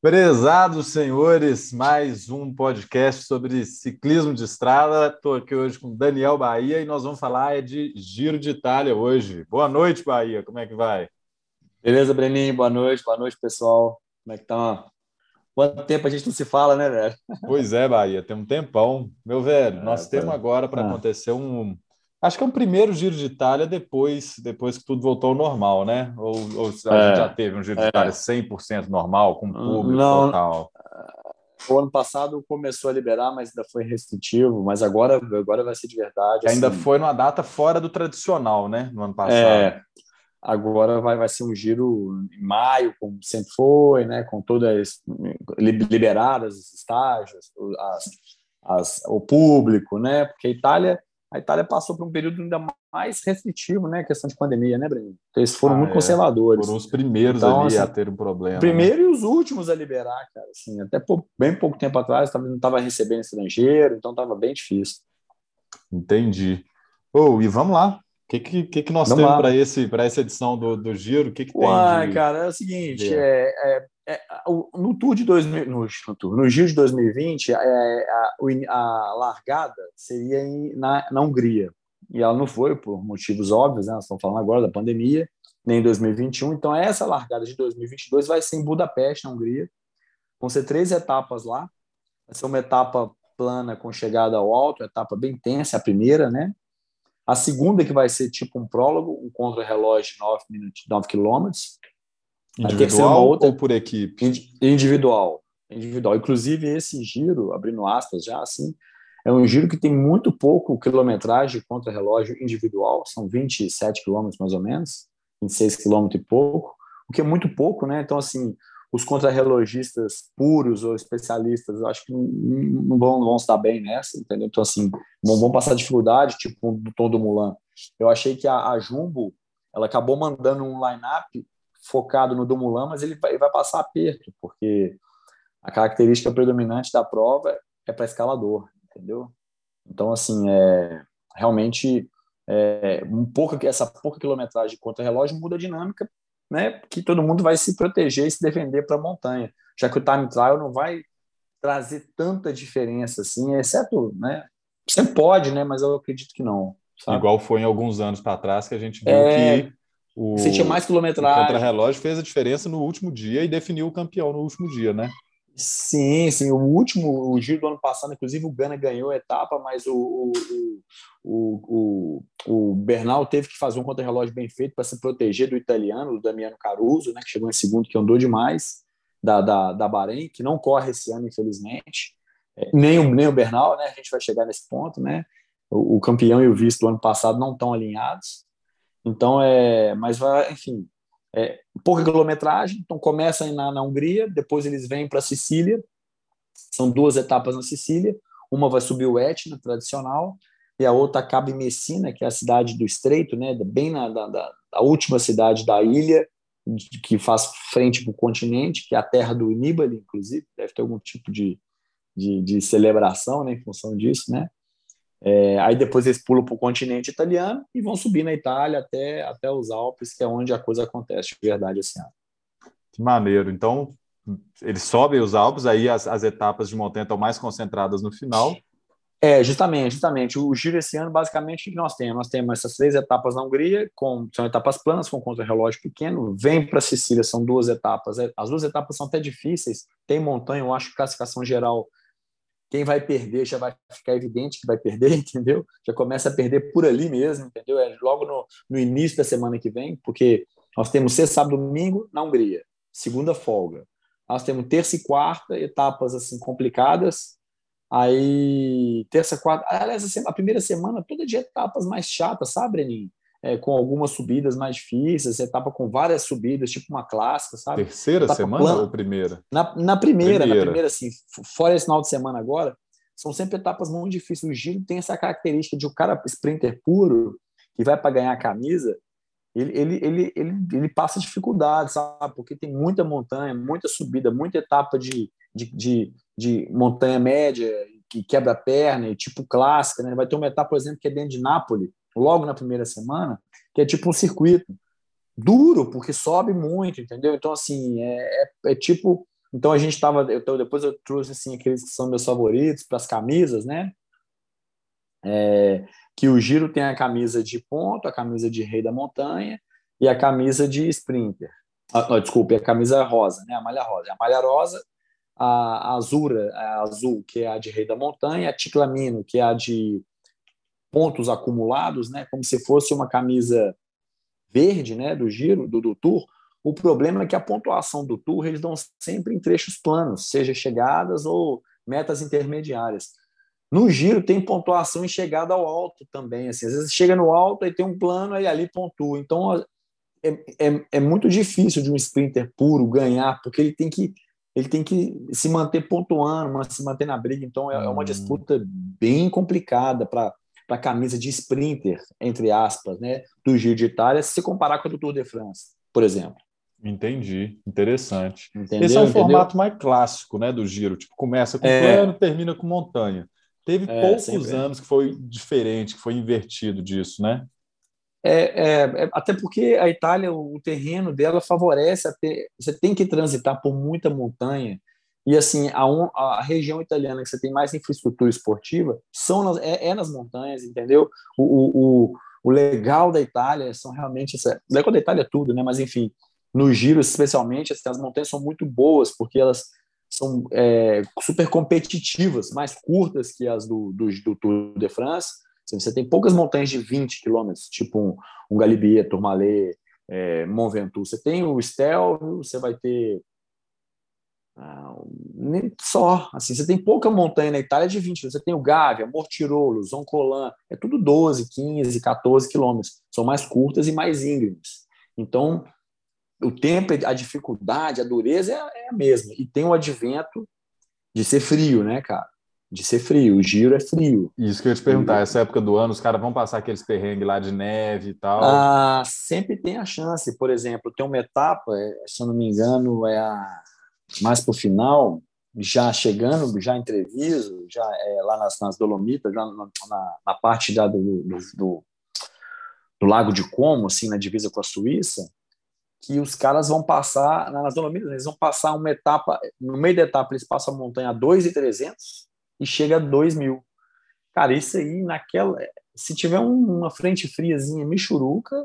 Prezados senhores, mais um podcast sobre ciclismo de estrada. Estou aqui hoje com Daniel Bahia e nós vamos falar de Giro de Itália hoje. Boa noite, Bahia. Como é que vai? Beleza, Breninho? Boa noite, boa noite, pessoal. Como é que tá? Quanto tempo a gente não se fala, né, velho? Pois é, Bahia, tem um tempão. Meu velho, nós é, temos agora para ah. acontecer um, Acho que é o primeiro Giro de Itália depois, depois que tudo voltou ao normal, né? Ou, ou a gente é, já teve um Giro de é. Itália 100% normal, com público Não, total? O ano passado começou a liberar, mas ainda foi restritivo. Mas agora, agora vai ser de verdade. Assim. Ainda foi numa data fora do tradicional, né? No ano passado. É, agora vai, vai ser um giro em maio, como sempre foi, né? Com todas liberadas os estágios, as, as, o público, né? Porque a Itália a Itália passou por um período ainda mais restritivo, né? Questão de pandemia, né, Breno? Então, eles foram ah, muito é. conservadores. Foram os primeiros então, ali assim, a ter um problema. Né? Primeiro né? e os últimos a liberar, cara. Assim, até por, bem pouco tempo atrás, não estava recebendo estrangeiro, então estava bem difícil. Entendi. Oh, e vamos lá. O que, que, que, nós vamos temos para essa edição do, do Giro? O que, que Uai, tem? De... cara, é o seguinte: é, é, é, no Tour de 2000, no, no, tour, no Giro de 2020, é, a, a, largada seria em, na, na Hungria. E ela não foi, por motivos óbvios, né? Nós estamos falando agora da pandemia, nem em 2021. Então, essa largada de 2022 vai ser em Budapeste, na Hungria. Vão ser três etapas lá. Vai ser uma etapa plana com chegada ao alto, etapa bem tensa, a primeira, né? A segunda, que vai ser tipo um prólogo, um contra-relógio de 9, minutos, 9 quilômetros. Individual outra, ou por equipe? Individual. Individual. Inclusive, esse giro, abrindo aspas já assim, é um giro que tem muito pouco quilometragem contra relógio individual, são 27 quilômetros mais ou menos, 26 quilômetros e pouco, o que é muito pouco, né? Então, assim, os contrarrelogistas puros ou especialistas, acho que não vão, não vão estar bem nessa, entendeu? Então, assim, vão, vão passar dificuldade, tipo do Tom do Mulan. Eu achei que a, a Jumbo, ela acabou mandando um line-up focado no Dumoulin, mas ele vai, vai passar aperto, porque a característica predominante da prova é para escalador, entendeu? Então, assim, é, realmente, é, um pouco, essa pouca quilometragem de contra-relógio muda a dinâmica, né? Que todo mundo vai se proteger e se defender para a montanha, já que o time trial não vai trazer tanta diferença assim, exceto, né? Você pode, né? Mas eu acredito que não. Sabe? Igual foi em alguns anos para trás que a gente viu é, que o, Você tinha mais quilometragem. O contra-relógio fez a diferença no último dia e definiu o campeão no último dia, né? Sim, sim. O último, o giro do ano passado, inclusive o Gana ganhou a etapa, mas o, o, o, o, o Bernal teve que fazer um contra-relógio bem feito para se proteger do italiano, do Damiano Caruso, né, que chegou em segundo, que andou demais, da, da, da Bahrein, que não corre esse ano, infelizmente. É, nem o, nem o Bernal, né? A gente vai chegar nesse ponto, né? O, o campeão e o vice do ano passado não estão alinhados. Então, é, mas vai, enfim, é, pouca quilometragem. Então, começa na, na Hungria, depois eles vêm para Sicília. São duas etapas na Sicília. Uma vai subir o Etna, tradicional, e a outra acaba em Messina, que é a cidade do Estreito, né, bem na da, da, da última cidade da ilha, que faz frente para o continente, que é a terra do Nibali, inclusive. Deve ter algum tipo de, de, de celebração né, em função disso, né? É, aí depois eles pulam para o continente italiano e vão subir na Itália até, até os Alpes, que é onde a coisa acontece de verdade esse ano. Que maneiro. Então, eles sobem os Alpes, aí as, as etapas de montanha estão mais concentradas no final. É, justamente, justamente. O giro esse ano, basicamente, o que nós temos? Nós temos essas três etapas na Hungria, com, são etapas planas, com contra-relógio pequeno. Vem para Sicília, são duas etapas. É, as duas etapas são até difíceis. Tem montanha, eu acho que classificação geral quem vai perder já vai ficar evidente que vai perder, entendeu? Já começa a perder por ali mesmo, entendeu? É logo no, no início da semana que vem, porque nós temos sexta, sábado, domingo na Hungria, segunda folga. Nós temos terça e quarta, etapas assim complicadas. Aí, terça, quarta, aliás, a primeira semana toda de etapas mais chatas, sabe, Breninho? É, com algumas subidas mais difíceis, etapa com várias subidas, tipo uma clássica, sabe? Terceira etapa semana plana. ou primeira? Na, na primeira, primeira, na primeira, assim, fora esse final de semana agora, são sempre etapas muito difíceis. O giro tem essa característica de o um cara sprinter puro, que vai para ganhar a camisa, ele, ele, ele, ele, ele passa dificuldade, sabe? Porque tem muita montanha, muita subida, muita etapa de, de, de, de montanha média, que quebra a perna, e tipo clássica, né? Vai ter uma etapa, por exemplo, que é dentro de Nápoles, logo na primeira semana, que é tipo um circuito duro, porque sobe muito, entendeu? Então, assim, é, é, é tipo Então a gente estava, então depois eu trouxe assim aqueles que são meus favoritos para as camisas, né? É, que o Giro tem a camisa de ponto, a camisa de rei da montanha e a camisa de sprinter. Ah, não, desculpe, a camisa rosa, né? A malha rosa. A malha rosa, a, a azura, a azul, que é a de rei da montanha, a ticlamino, que é a de pontos acumulados, né? Como se fosse uma camisa verde, né? Do Giro, do, do Tour o problema é que a pontuação do Tour eles dão sempre em trechos planos, seja chegadas ou metas intermediárias. No giro tem pontuação em chegada ao alto também. Assim, às vezes chega no alto e tem um plano e ali pontua. Então é, é, é, muito difícil de um sprinter puro ganhar, porque ele tem que ele tem que se manter pontuando, se manter na briga. Então é, é uma hum. disputa bem complicada para para a camisa de sprinter, entre aspas, né, do Giro de Itália, se comparar com a do Tour de France, por exemplo. Entendi, interessante. Entendeu? Esse é o Entendeu? formato mais clássico, né, do giro. Tipo, começa com é. plano, termina com montanha. Teve é, poucos sempre. anos que foi diferente, que foi invertido disso, né? É, é, é, até porque a Itália, o terreno dela favorece a ter, você tem que transitar por muita montanha e assim a, um, a região italiana que você tem mais infraestrutura esportiva são nas, é, é nas montanhas, entendeu? O, o, o, legal da Itália são realmente essa, o legal da Itália é tudo, né? Mas enfim, no giro, especialmente, assim, as montanhas são muito boas, porque elas são é, super competitivas, mais curtas que as do, do, do Tour de France. Assim, você tem poucas montanhas de 20 quilômetros, tipo um, um Galibier, Tourmalet, é, Mont Ventoux. Você tem o Stelvio, você vai ter nem só, assim, você tem pouca montanha na Itália de 20, você tem o Gavia, Mortirolo, Zoncolan, é tudo 12, 15, 14 quilômetros, são mais curtas e mais íngremes. Então, o tempo, a dificuldade, a dureza é, é a mesma. E tem o advento de ser frio, né, cara? De ser frio. O giro é frio. Isso que eu ia te perguntar. Essa época do ano, os caras vão passar aqueles perrengues lá de neve e tal? Ah, sempre tem a chance. Por exemplo, tem uma etapa, é, se eu não me engano, é a mais para o final, já chegando, já entreviso, já é, lá nas, nas Dolomitas, já na, na, na parte da, do, do, do, do, Lago de Como, assim, na divisa com a Suíça, que os caras vão passar, nas Dolomitas, eles vão passar uma etapa, no meio da etapa eles passam a montanha a 2,300 e chega a 2 mil. Cara, isso aí, naquela, se tiver uma frente friazinha, michuruca,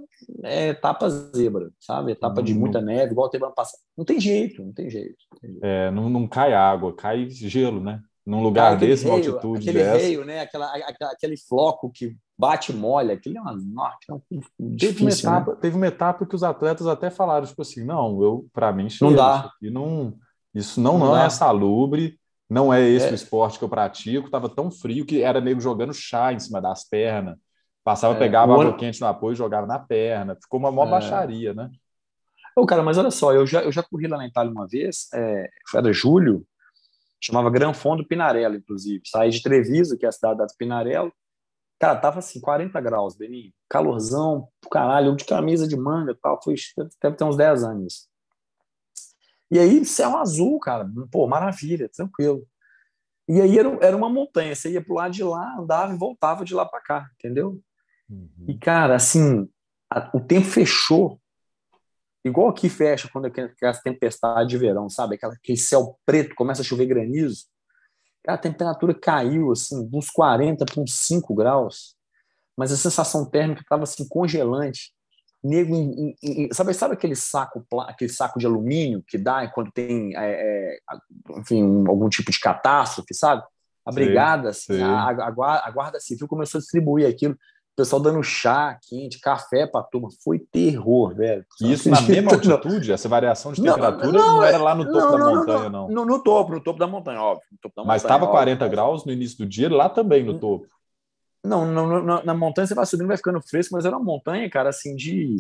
é etapa zebra, sabe? Etapa de muita neve, igual teve ano passado. Não tem jeito, não tem jeito. Não, tem jeito. É, não, não cai água, cai gelo, né? Num lugar desse, reio, altitude aquele dessa. Reio, né? Aquela, aquela, aquele floco que bate e molha, aquele é uma norte, teve, uma né? etapa, né? teve uma etapa que os atletas até falaram, tipo assim, não, eu, para mim, não dá. Isso, não, isso não, não, não é salubre, não é esse é. o esporte que eu pratico, tava tão frio que era nego jogando chá em cima das pernas, passava, é, pegava água quente no apoio e jogava na perna, ficou uma mó é. baixaria, né? Ô, cara, mas olha só, eu já, eu já corri lá na Itália uma vez, é, era julho, chamava Gran Fondo Pinarello, inclusive. Saí de Treviso, que é a cidade da Pinarello. Cara, tava assim, 40 graus, Beninho. Calorzão, caralho, de camisa de manga e tal. Foi, deve ter uns 10 anos. E aí, céu azul, cara. Pô, maravilha, tranquilo. E aí era, era uma montanha. Você ia pro lado de lá, andava e voltava de lá para cá, entendeu? Uhum. E, cara, assim, a, o tempo fechou Igual aqui fecha quando aquela tempestade de verão, sabe? Aquela, aquele céu preto, começa a chover granizo. A temperatura caiu, assim, uns 40 para uns 5 graus. Mas a sensação térmica estava, assim, congelante. Nego, em, em, sabe, sabe aquele saco, aquele saco de alumínio que dá quando tem, é, é, enfim, algum tipo de catástrofe, sabe? A brigada, assim, a, a, a, guarda civil começou a distribuir aquilo o pessoal dando chá quente, café para a turma. Foi terror, velho. E isso na mesma altitude? Essa variação de temperatura não, não, não era lá no topo não, da montanha, não, no, no, topo, no topo da montanha, óbvio. Da Mas estava 40 óbvio, graus no início do dia, lá também no topo. Não, no, na montanha você vai subindo, vai ficando fresco, mas era uma montanha, cara, assim, de.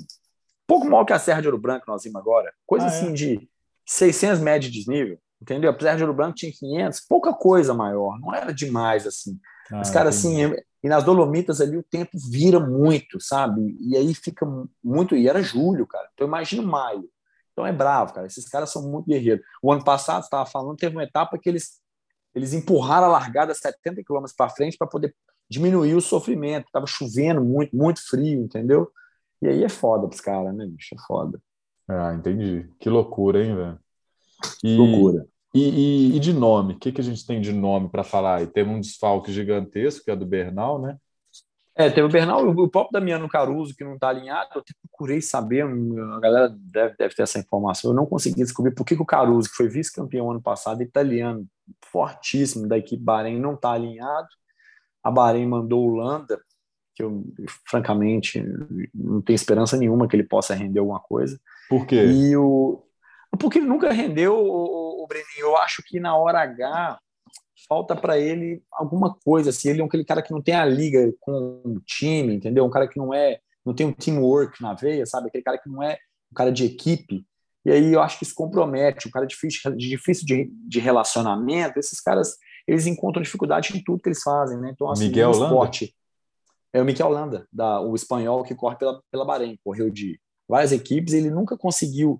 Pouco maior que a Serra de Ouro Branco, nós vimos agora. Coisa ah, assim é? de 600 metros de desnível, entendeu? A Serra de Ouro Branco tinha 500, pouca coisa maior, não era demais assim. Ah, Mas, cara, assim, e nas Dolomitas ali o tempo vira muito, sabe? E aí fica muito. E era julho, cara. Então imagina maio. Então é bravo, cara. Esses caras são muito guerreiros. O ano passado, estava falando, teve uma etapa que eles, eles empurraram a largada 70 km para frente para poder diminuir o sofrimento. Tava chovendo muito, muito frio, entendeu? E aí é foda pros caras, né, bicho? É foda. Ah, entendi. Que loucura, hein, velho? E, loucura. E, e, e, de nome, o que, que a gente tem de nome para falar? E teve um desfalque gigantesco, que é do Bernal, né? É, teve o Bernal, o próprio Damiano Caruso, que não está alinhado. Eu até procurei saber, a galera deve, deve ter essa informação. Eu não consegui descobrir por que, que o Caruso, que foi vice-campeão ano passado, italiano, fortíssimo da equipe Bahrein, não está alinhado. A Bahrein mandou o Landa, que eu, francamente, não tenho esperança nenhuma que ele possa render alguma coisa. Por quê? E o, porque ele nunca rendeu, o, o Breninho. Eu acho que na hora H falta para ele alguma coisa. Assim, ele é aquele cara que não tem a liga com o time, entendeu? Um cara que não é, não tem um teamwork na veia, sabe? Aquele cara que não é um cara de equipe. E aí eu acho que isso compromete. Um cara difícil, difícil de, de relacionamento. Esses caras, eles encontram dificuldade em tudo que eles fazem, né? Então, assim, Miguel no esporte. É o Miguel Landa, da, o espanhol que corre pela, pela Bahrein, correu de várias equipes, ele nunca conseguiu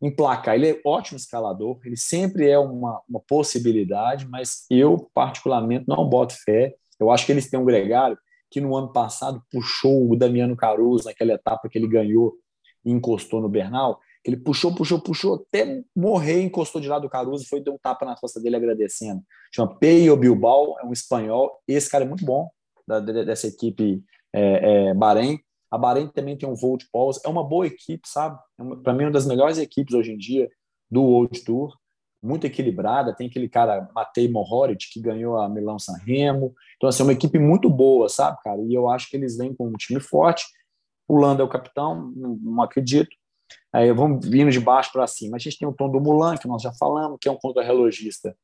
emplacar. Ele é ótimo escalador, ele sempre é uma, uma possibilidade, mas eu, particularmente, não boto fé. Eu acho que eles têm um gregário que no ano passado puxou o Damiano Caruso naquela etapa que ele ganhou e encostou no Bernal, que ele puxou, puxou, puxou até morrer, encostou de lado do Caruso foi dar um tapa na costa dele agradecendo. Chama Peio Bilbao, é um espanhol. Esse cara é muito bom da, dessa equipe é, é, Bahrein. A Bahrein também tem um de pós. É uma boa equipe, sabe? É Para mim, uma das melhores equipes hoje em dia do World Tour. Muito equilibrada. Tem aquele cara, Matei Mohoric, que ganhou a Milão San Remo. Então, assim, é uma equipe muito boa, sabe, cara? E eu acho que eles vêm com um time forte. O Lando é o capitão, não acredito. Aí vamos vindo de baixo para cima. A gente tem o Tom do Mulan, que nós já falamos, que é um contra-relogista.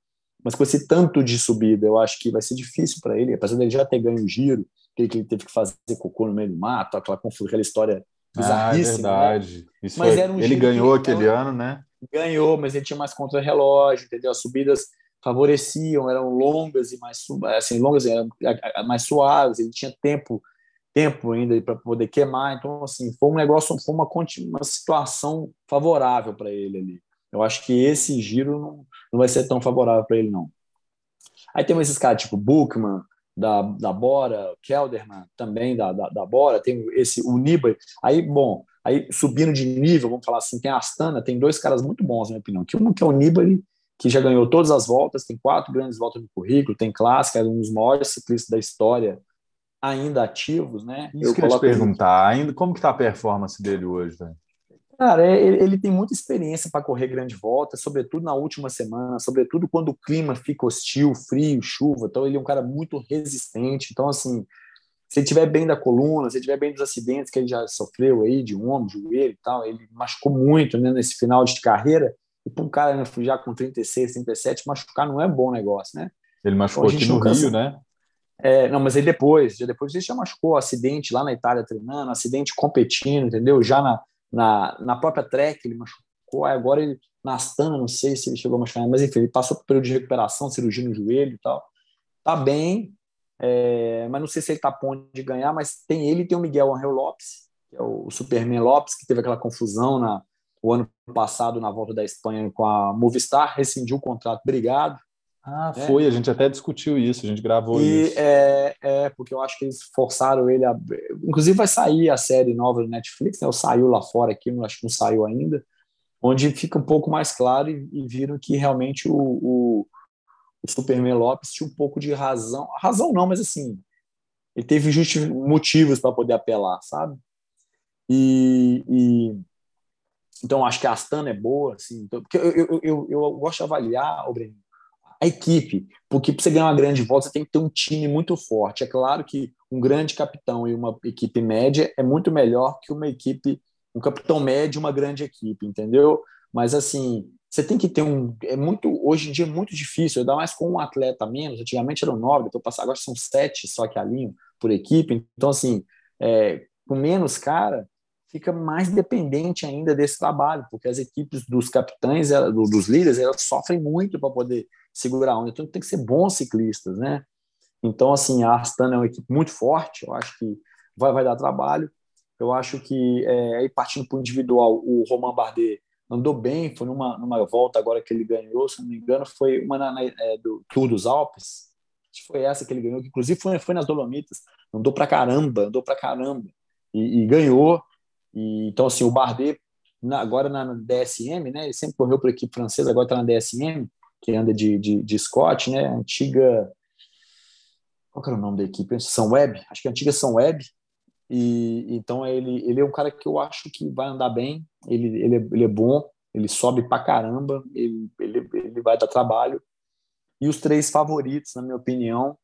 Mas com esse tanto de subida, eu acho que vai ser difícil para ele, apesar dele já ter ganho o giro, que, ele teve que fazer cocô no meio do mato, aquela confusão, aquela história bizarríssima. Ah, é verdade. Né? mas foi... um ele ganhou aquele ano, né? Ganhou, mas ele tinha mais contra-relógio, entendeu? As subidas favoreciam, eram longas e mais assim, longas eram mais suaves, ele tinha tempo tempo ainda para poder queimar, então assim, foi um negócio, foi uma, uma situação favorável para ele ali. Eu acho que esse giro não, não vai ser tão favorável para ele não. Aí tem esses caras tipo Bookman, da, da Bora, Kelderman também da, da, da Bora, tem esse Nibali. Aí, bom, aí subindo de nível, vamos falar assim, tem a Astana, tem dois caras muito bons, na minha opinião. Que um que é o Nibali, que já ganhou todas as voltas, tem quatro grandes voltas no currículo, tem clássica, é um dos maiores ciclistas da história ainda ativos, né? Isso eu que eu te perguntar, ainda como que tá a performance dele hoje, velho? Cara, é, ele, ele tem muita experiência para correr grande volta, sobretudo na última semana, sobretudo quando o clima fica hostil, frio, chuva. Então, ele é um cara muito resistente. Então, assim, se ele estiver bem da coluna, se ele estiver bem dos acidentes que ele já sofreu aí, de ombro, joelho e tal, ele machucou muito né, nesse final de carreira. E para um cara né, já com 36, 37, machucar não é bom negócio, né? Ele machucou então, aqui no Rio, né? É, não, mas aí depois, já depois ele já machucou, acidente lá na Itália treinando, acidente competindo, entendeu? Já na, na, na própria track ele machucou, agora ele na Astana, não sei se ele chegou a machucar, mas enfim, ele passou por período de recuperação, cirurgia no joelho e tal. Tá bem, é, mas não sei se ele tá ponto de ganhar, mas tem ele e tem o Miguel Angel Lopes, que é o Superman Lopes, que teve aquela confusão na, o ano passado na volta da Espanha com a Movistar, rescindiu o contrato, obrigado. Ah, é. foi, a gente até discutiu isso, a gente gravou e, isso. É, é, porque eu acho que eles forçaram ele a. Inclusive, vai sair a série nova do Netflix, né? Saiu lá fora aqui, não acho que não saiu ainda, onde fica um pouco mais claro e, e viram que realmente o, o, o, Superman Lopes tinha um pouco de razão. Razão não, mas assim, ele teve justos motivos para poder apelar, sabe? E, e, então acho que a Astana é boa, assim, então, porque eu, eu, eu, eu gosto de avaliar, o Breno, a equipe, porque para você ganhar uma grande volta, você tem que ter um time muito forte. É claro que um grande capitão e uma equipe média é muito melhor que uma equipe, um capitão médio e uma grande equipe, entendeu? Mas assim, você tem que ter um. É muito, hoje em dia é muito difícil, ainda mais com um atleta menos. Antigamente eram nove, depois passar, agora são sete só que alinham por equipe. Então, assim, é, com menos cara, fica mais dependente ainda desse trabalho, porque as equipes dos capitães, dos líderes, elas sofrem muito para poder segurar a onda. Então tem que ser bons ciclistas, né? Então, assim, a Astana é uma equipe muito forte, eu acho que vai, vai dar trabalho. Eu acho que, é, aí partindo para o individual, o Romain Bardet andou bem, foi numa, numa volta agora que ele ganhou, se não me engano, foi uma na, na, é, do Tour dos Alpes, foi essa que ele ganhou, que inclusive foi, foi nas Dolomitas, andou para caramba, andou para caramba, e, e, ganhou. E, então, assim, o Bardet, na, agora na, na DSM, né, ele sempre correu para a equipe francesa, agora está na DSM, que anda de, de, de Scott, né? Antiga. Qual era o nome da equipe? São Web? Acho que a antiga São Web. E então ele, ele é um cara que eu acho que vai andar bem. Ele, ele, é, ele é bom, ele sobe pra caramba, ele, ele, ele vai dar trabalho. E os três favoritos, na minha opinião,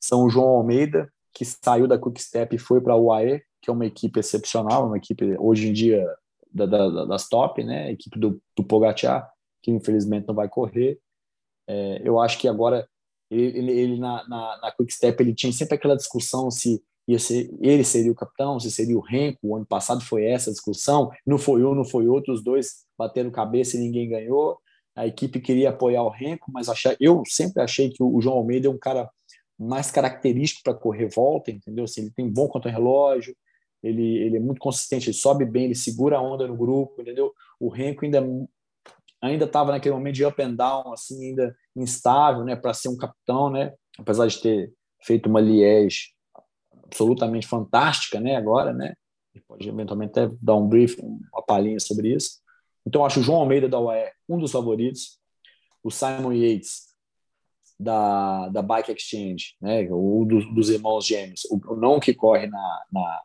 são o João Almeida, que saiu da Quickstep e foi para a UAE, que é uma equipe excepcional, uma equipe hoje em dia da, da, das top, né? A equipe do, do Pogacar, que infelizmente não vai correr. É, eu acho que agora ele, ele, na, na, na Quick Step ele tinha sempre aquela discussão se ia ser, ele seria o capitão, se seria o Renko. O ano passado foi essa discussão. Não foi um, não foi outro. Os dois bateram cabeça e ninguém ganhou. A equipe queria apoiar o Renko, mas achei, eu sempre achei que o João Almeida é um cara mais característico para correr volta, entendeu? Assim, ele tem bom contra-relógio, ele, ele é muito consistente, ele sobe bem, ele segura a onda no grupo, entendeu? O Renko ainda ainda estava naquele momento de up and down, assim, ainda instável, né, para ser um capitão, né, apesar de ter feito uma Liège absolutamente fantástica, né, agora, né, pode eventualmente até dar um brief, uma palhinha sobre isso. Então, acho o João Almeida da UAE um dos favoritos, o Simon Yates da, da Bike Exchange, né, o dos, dos irmãos gêmeos, o, não que corre na, na,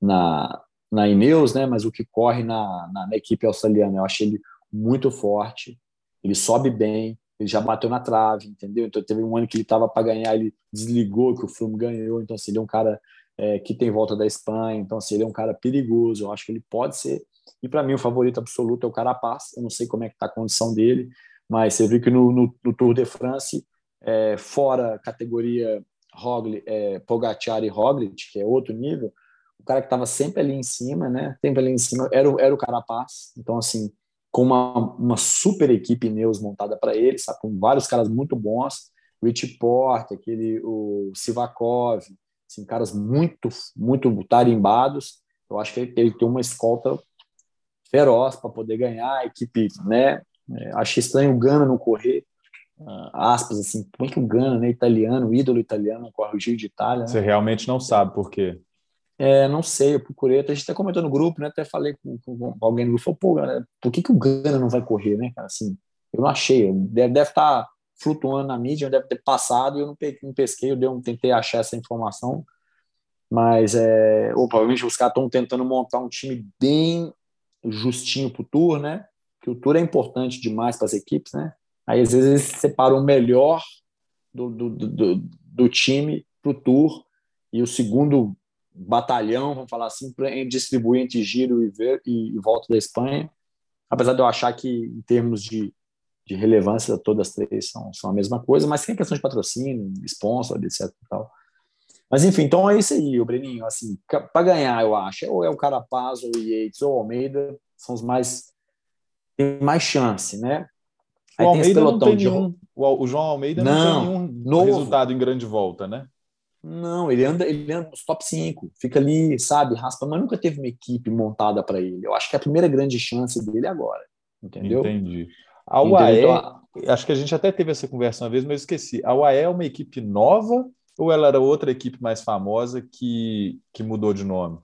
na, na Ineos, né, mas o que corre na, na, na equipe australiana. Eu achei ele muito forte, ele sobe bem, ele já bateu na trave, entendeu? Então teve um ano que ele estava para ganhar, ele desligou que o Froome ganhou, então assim, ele é um cara é, que tem volta da Espanha, então assim, ele é um cara perigoso, eu acho que ele pode ser, e para mim o favorito absoluto é o Carapaz, eu não sei como é que está a condição dele, mas você viu que no, no, no Tour de France, é, fora categoria Roglic, é, Pogacar e Roglic, que é outro nível, o cara que estava sempre ali em cima, né, sempre ali em cima, era, era o Carapaz, então assim, com uma, uma super equipe Neus montada para ele, sabe? com vários caras muito bons, Rich Porte, aquele, o Sivakov, assim, caras muito, muito tarimbados. Eu acho que ele, tem uma escolta feroz para poder ganhar a equipe, né? É, achei estranho o Gana não correr, uh, aspas, assim, como é que o Gana, né, italiano, ídolo italiano, corre o Giro de Itália? Né? Você realmente não sabe por quê? É, não sei, eu procurei, a gente até comentou no grupo, né? Até falei com, com alguém no grupo, falou, pô, por que, que o Gana não vai correr, né, cara? Assim, eu não achei, deve, estar tá flutuando na mídia, deve ter passado eu não, não pesquei, eu dei um, tentei achar essa informação, mas é, ou, provavelmente os caras estão tentando montar um time bem justinho pro Tour, né? Que o Tour é importante demais para as equipes, né? Aí às vezes eles separam o melhor do, do, do, do time pro Tour e o segundo batalhão, vamos falar assim, para distribuir entre giro e, ver, e, e, volta da Espanha. Apesar de eu achar que, em termos de, de relevância, todas as três são, são a mesma coisa, mas tem questão de patrocínio, sponsor, etc. Tal. Mas enfim, então é isso aí, o Breninho. Assim, para ganhar, eu acho, ou é o Carapaz, ou o Yates, ou o Almeida, são os mais. tem mais chance, né? Aí o Almeida não tem nenhum, de... o João Almeida não, não tem nenhum novo. resultado em grande volta, né? Não, ele anda, ele anda nos top 5, fica ali, sabe, raspa, mas nunca teve uma equipe montada para ele. Eu acho que é a primeira grande chance dele é agora, entendeu? Entendi. A UAE, então, acho que a gente até teve essa conversa uma vez, mas eu esqueci. A UAE é uma equipe nova ou ela era outra equipe mais famosa que, que mudou de nome?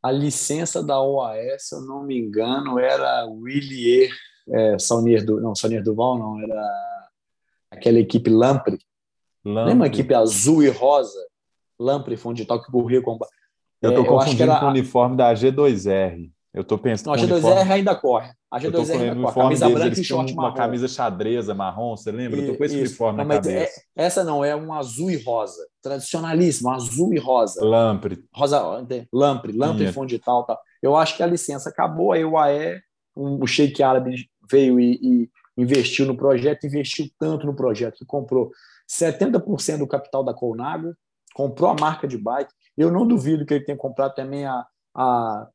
A licença da UAE, se eu não me engano, era Willier é, Saunier, do, não, Saunier Duval, não, era aquela equipe Lampre, Lampre. Lembra a equipe azul e rosa? Lampre foi onde tal que corria com. Eu estou é, confundindo era... com o uniforme da G2R. Eu estou pensando. Não, a G2R uniforme... ainda corre. A G2R ainda corre. Camisa deles, branca e short uma marrom. camisa xadreza marrom, você lembra? E, eu tô com esse isso. uniforme não, na cabeça. É, essa não, é um azul e rosa. Tradicionalíssimo, azul e rosa. Lampre. Rosa, Lampre, Lampre fonte e tal, tal. Eu acho que a licença acabou, aí o AE, um, o Sheik Árabe veio e, e investiu no projeto, investiu tanto no projeto que comprou 70% do capital da Colnago, comprou a marca de bike. Eu não duvido que ele tenha comprado também a, a,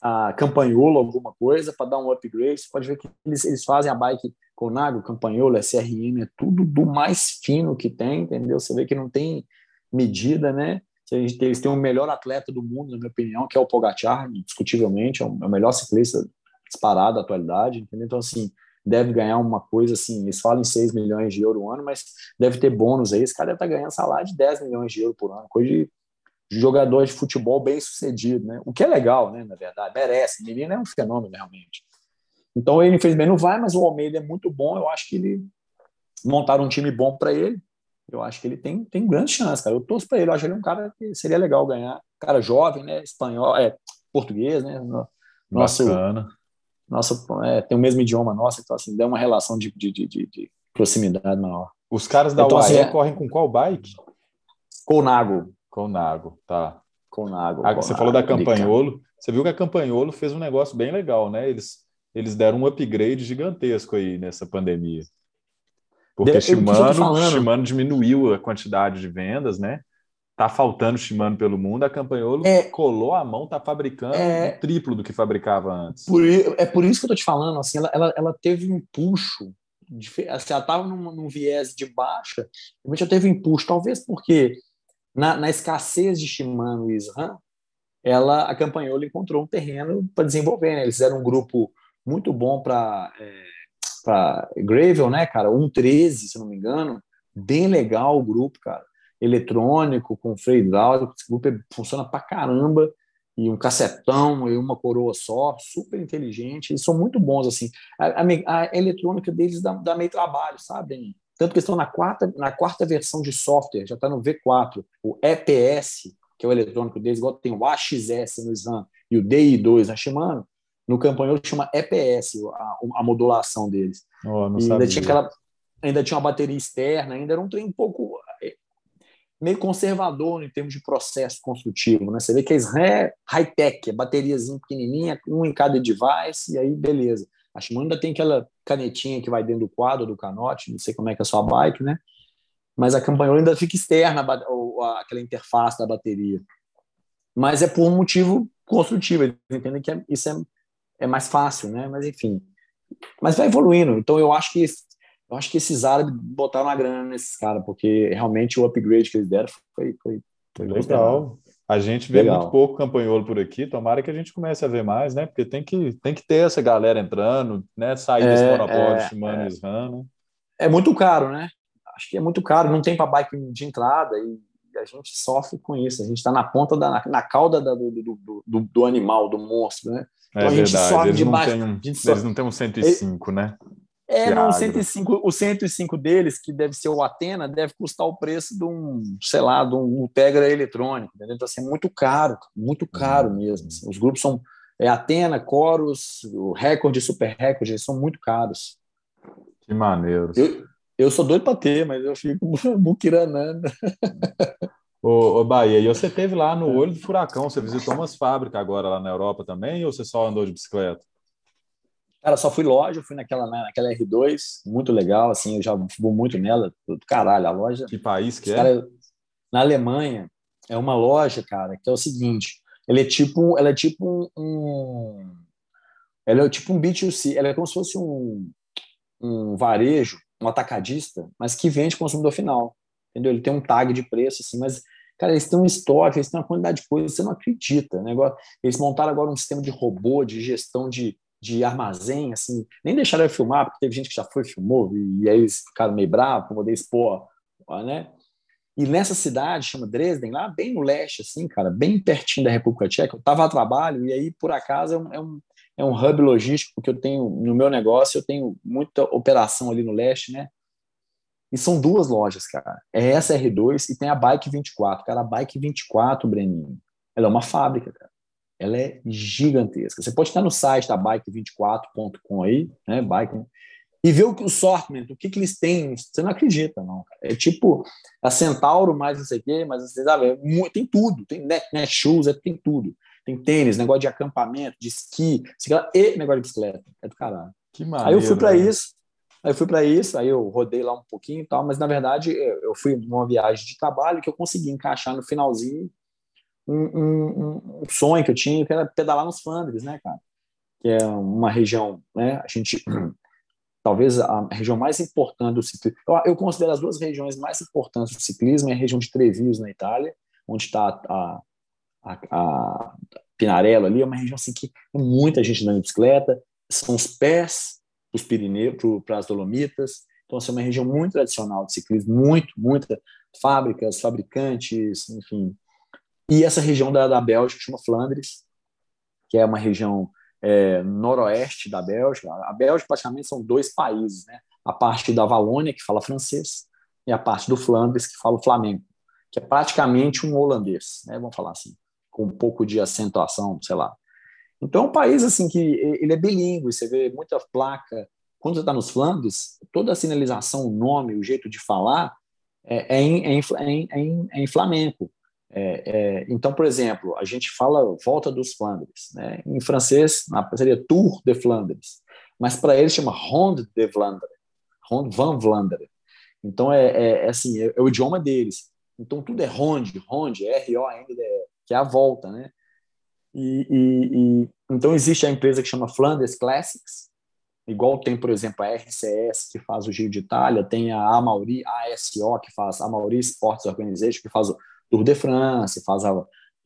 a Campanhola, alguma coisa, para dar um upgrade. Você pode ver que eles, eles fazem a bike Colnago, Campanhola, SRM, é tudo do mais fino que tem, entendeu? Você vê que não tem medida, né? Eles têm o melhor atleta do mundo, na minha opinião, que é o Pogacar, indiscutivelmente, é o melhor ciclista disparado da atualidade, entendeu? Então, assim, deve ganhar uma coisa assim, eles falam em 6 milhões de euros ano, mas deve ter bônus aí, esse cara deve estar tá ganhando salário de 10 milhões de euros por ano, coisa de jogador de futebol bem sucedido, né? O que é legal, né, na verdade, merece, menino é um fenômeno realmente. Então ele infelizmente não vai, mas o Almeida é muito bom, eu acho que ele montaram um time bom para ele. Eu acho que ele tem, tem grande chance, cara. Eu torço para ele. Eu acho ele um cara que seria legal ganhar. Cara jovem, né? Espanhol, é português, né? Nosso, Bacana. Nosso, é, tem o mesmo idioma nosso, então assim, dá uma relação de, de, de, de proximidade maior. Os caras da então, UAE assim, é correm com qual bike? Colnago. Colnago, tá. Colnago. Ah, você falou da Campanholo. Você viu que a Campanholo fez um negócio bem legal, né? Eles, eles deram um upgrade gigantesco aí nessa pandemia. Porque de, Shimano, Shimano diminuiu a quantidade de vendas, né? Tá faltando Shimano pelo mundo, a Campanholo é, colou a mão, tá fabricando é, o triplo do que fabricava antes. Por, é por isso que eu tô te falando, assim, ela, ela, ela teve um puxo, assim, ela estava num, num, viés de baixa, realmente ela teve um impulso, talvez porque na, na escassez de Shimano e SRAM, ela, a Campanholo encontrou um terreno para desenvolver, né? Eles fizeram um grupo muito bom para é, para Gravel, né, cara? 1.13, se não me engano. Bem legal o grupo, cara eletrônico, com freio hidráulico. Esse grupo funciona pra caramba. E um cacetão e uma coroa só, super inteligente. Eles são muito bons, assim. A, a, a eletrônica deles dá, dá, meio trabalho, sabe? Tanto que estão na quarta, na quarta versão de software, já está no V4. O EPS, que é o eletrônico deles, igual tem o AXS no Slam e o DI2 na Shimano, no campanhão chama EPS, a, a modulação deles. Oh, ainda tinha aquela ainda tinha uma bateria externa, ainda era um trem um pouco meio conservador em termos de processo construtivo. Né? Você vê que é high-tech, é bateriazinha pequenininha, um em cada device, e aí beleza. A Shimano ainda tem aquela canetinha que vai dentro do quadro do canote, não sei como é que é a sua bike, né? Mas a campanhola ainda fica externa, aquela interface da bateria. Mas é por um motivo construtivo, eles entendem que é, isso é, é mais fácil, né? Mas enfim. Mas vai evoluindo. Então eu acho que eu acho que esses árabes botaram a grana nesses caras, porque realmente o upgrade que eles deram foi, foi, foi legal. A gente vê legal. muito pouco campanholo por aqui, tomara que a gente comece a ver mais, né? Porque tem que, tem que ter essa galera entrando, né? Sair é, desse monopólio é, Shimano é. SRAM, né? É muito caro, né? Acho que é muito caro, não tem para bike de entrada e a gente sofre com isso. A gente está na ponta da na, na cauda da, do, do, do, do, animal, do monstro, né? É então, é verdade. Eles, não têm, eles não têm um 105, né? É, não, 105, o 105 deles, que deve ser o Atena, deve custar o preço de um, sei lá, de um Tegra eletrônico, entendeu? Então, assim, é muito caro, muito caro mesmo. Assim. Os grupos são é, Atena, Chorus, o Record, Super Record, eles são muito caros. Que maneiro. Eu, eu sou doido para ter, mas eu fico buquiranando. Ô, ô, Bahia, e você teve lá no olho do furacão, você visitou umas fábricas agora lá na Europa também, ou você só andou de bicicleta? Cara, só fui loja, fui naquela, né, naquela R2, muito legal, assim, eu já vou muito nela, do caralho, a loja. Que país que é? Cara, na Alemanha, é uma loja, cara, que é o seguinte, ela é tipo, ela é tipo um, ela é tipo um B2C, ela é como se fosse um, um varejo, um atacadista, mas que vende consumidor final, entendeu? Ele tem um tag de preço, assim, mas Cara, eles têm um estoque, eles têm uma quantidade de coisas, você não acredita. Negócio, né? eles montaram agora um sistema de robô, de gestão de, de armazém, assim, nem deixaram eu filmar, porque teve gente que já foi filmou, e, e aí eles ficaram meio bravos, poder expor, né? E nessa cidade, chama Dresden, lá bem no leste, assim, cara, bem pertinho da República Tcheca, eu estava a trabalho, e aí, por acaso, é um, é um, é um hub logístico, porque eu tenho, no meu negócio, eu tenho muita operação ali no leste, né? E são duas lojas, cara. É essa R2 e tem a Bike 24. Cara, a Bike 24, Breninho, ela é uma fábrica, cara ela é gigantesca. Você pode estar no site da bike24.com aí, né, bike, e ver o que o sortimento, o que, que eles têm, você não acredita, não. É tipo a Centauro mais não sei o quê, mas você sabe, é, tem tudo, tem net, net shoes, é, tem tudo. Tem tênis, negócio de acampamento, de esqui, e negócio de bicicleta. É do caralho. Que maneiro, aí eu fui para né? isso, aí eu fui para isso, aí eu rodei lá um pouquinho e tal, mas na verdade eu fui numa viagem de trabalho que eu consegui encaixar no finalzinho um, um, um, sonho que eu tinha, que era pedalar nos Flandres, né, cara? Que é uma região, né? A gente talvez a região mais importante do ciclismo. Eu, considero as duas regiões mais importantes do ciclismo é a região de Treviso na Itália, onde está a, a, a, Pinarello ali, é uma região assim que muita gente andando de bicicleta, são os pés para os Pirineus, para as Dolomitas. Então, assim, é uma região muito tradicional de ciclismo, muito, muitas fábricas, fabricantes, enfim, e essa região da, da Bélgica chama Flandres, que é uma região é, noroeste da Bélgica. A Bélgica praticamente são dois países, né? a parte da Valônia, que fala francês, e a parte do Flandres, que fala o flamengo, que é praticamente um holandês, né, vamos falar assim, com um pouco de acentuação, sei lá. Então, é um país assim que ele é bilíngue, você vê muita placa. Quando você está nos Flandres, toda a sinalização, o nome, o jeito de falar é, é, em, é, em, é, em, é em flamenco. É, é, então, por exemplo, a gente fala volta dos Flandres. Né? Em francês, seria Tour de Flandres. Mas para eles chama Ronde de Vlaanderen. Ronde van Vlaanderen. Então, é, é, é assim, é, é, o idioma deles. Então, tudo é Ronde, Ronde, R-O-N-D, que é a volta, né? E, e, e, então, existe a empresa que chama Flanders Classics, igual tem, por exemplo, a RCS, que faz o Giro de Itália, tem a Amauri, ASO, que faz a Amauri Sports Organization, que faz o Tour de France, faz a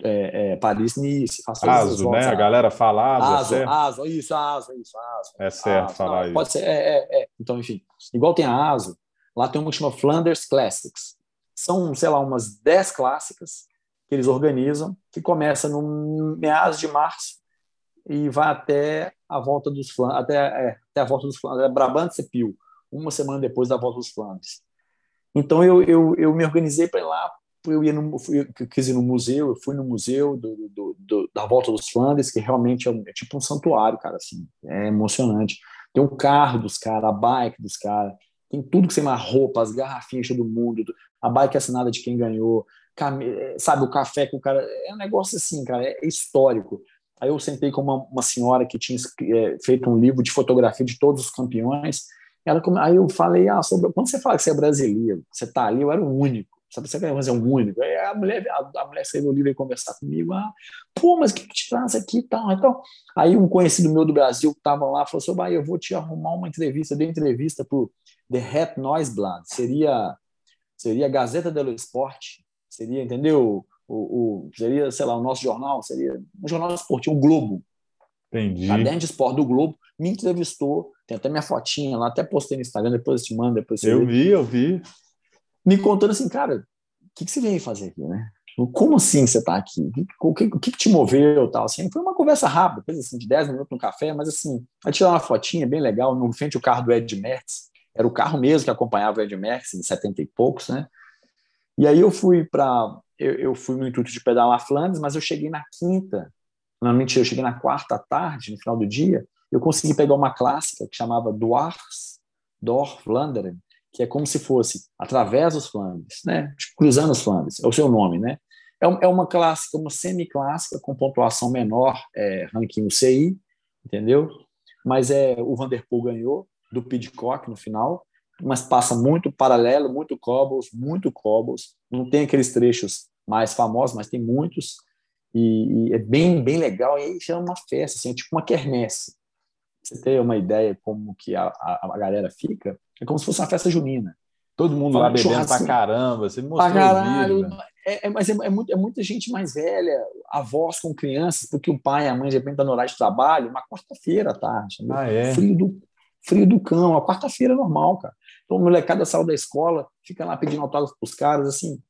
é, é, Paris-Nice, faz Aso, né? A galera fala Aso. Aso, Aso, isso, Aso, isso, Aso. É certo Aso, falar isso. Pode ser, é, é, é, Então, enfim, igual tem a Aso, lá tem uma que chama Flanders Classics. São, sei lá, umas 10 clássicas que eles organizam, que começa no meados de março e vai até a volta dos Flandres, até, é, até a volta dos Flandres, é Brabant Sepil, uma semana depois da volta dos Flandres. Então eu, eu, eu me organizei para ir lá, eu ia no, fui, quis ir no museu, eu fui no museu do, do, do, da volta dos Flandres, que realmente é, é, tipo um santuário, cara, assim, é emocionante. Tem o carro dos caras, a bike dos caras, tem tudo que você mais roupa, as garrafinhas do mundo, a bike assinada de quem ganhou, sabe, o café que o cara. É um negócio assim, cara, é histórico. Aí eu sentei com uma, uma senhora que tinha é, feito um livro de fotografia de todos os campeões. Ela, aí eu falei, ah, sobre, quando você fala que você é brasileiro, você tá ali, eu era o único. Sabe, você é um único. Aí a mulher, a, a mulher saiu do livro e conversar comigo. Ah, pô, mas o que, que te traz aqui e tal? Então, aí um conhecido meu do Brasil que estava lá falou assim: bah, eu vou te arrumar uma entrevista, dei entrevista para The Het Noisblad, seria, seria a Gazeta dello Sport, seria, entendeu? o, o, seria, sei lá, o nosso jornal, seria um jornal esportivo, o Globo. Entendi. Caderno de Esporte do Globo, me entrevistou, tem até minha fotinha lá, até postei no Instagram, depois eu te mando, depois Eu vi, eu vi. Me contando assim, cara, o que, que você veio fazer aqui, né? Como assim você está aqui? O que, o que, te moveu tal? Assim, foi uma conversa rápida, coisa assim, de 10 minutos no café, mas assim, a tirar uma fotinha bem legal, no frente o carro do Ed Merckx, era o carro mesmo que acompanhava o Ed Merckx, em 70 e poucos, né? E aí eu fui para eu, eu, fui no intuito de pedalar Flandres, mas eu cheguei na quinta, não mentira, eu cheguei na quarta tarde, no final do dia, eu consegui pegar uma clássica que chamava Dwars Dor Flanderen, que é como se fosse através dos Flandres, né? Tipo, cruzando os Flandres, é o seu nome, né? É, é uma clássica, uma semi-clássica com pontuação menor, é, ranking UCI, entendeu? Mas é o Vanderpool ganhou do Pidcock no final, mas passa muito paralelo, muito cobbles, muito cobbles. Não tem aqueles trechos mais famosos, mas tem muitos. E, e, é bem, bem legal. E aí chama uma festa, assim, é tipo uma quermesse. Você tem uma ideia como que a, a, a galera fica? É como se fosse uma festa junina. Todo mundo lá bebendo pra caramba, você mostrou pra caralho, vídeo, é, é, mas é, é, muito, é, muita gente mais velha, avós com crianças, porque o pai e a mãe de repente estão tá no horário de trabalho, uma quarta-feira à tarde. Ah, é? Frio do, frio do cão, a quarta-feira é normal, cara. Então, a molecada saiu da escola, fica lá pedindo autógrafo para os caras, assim,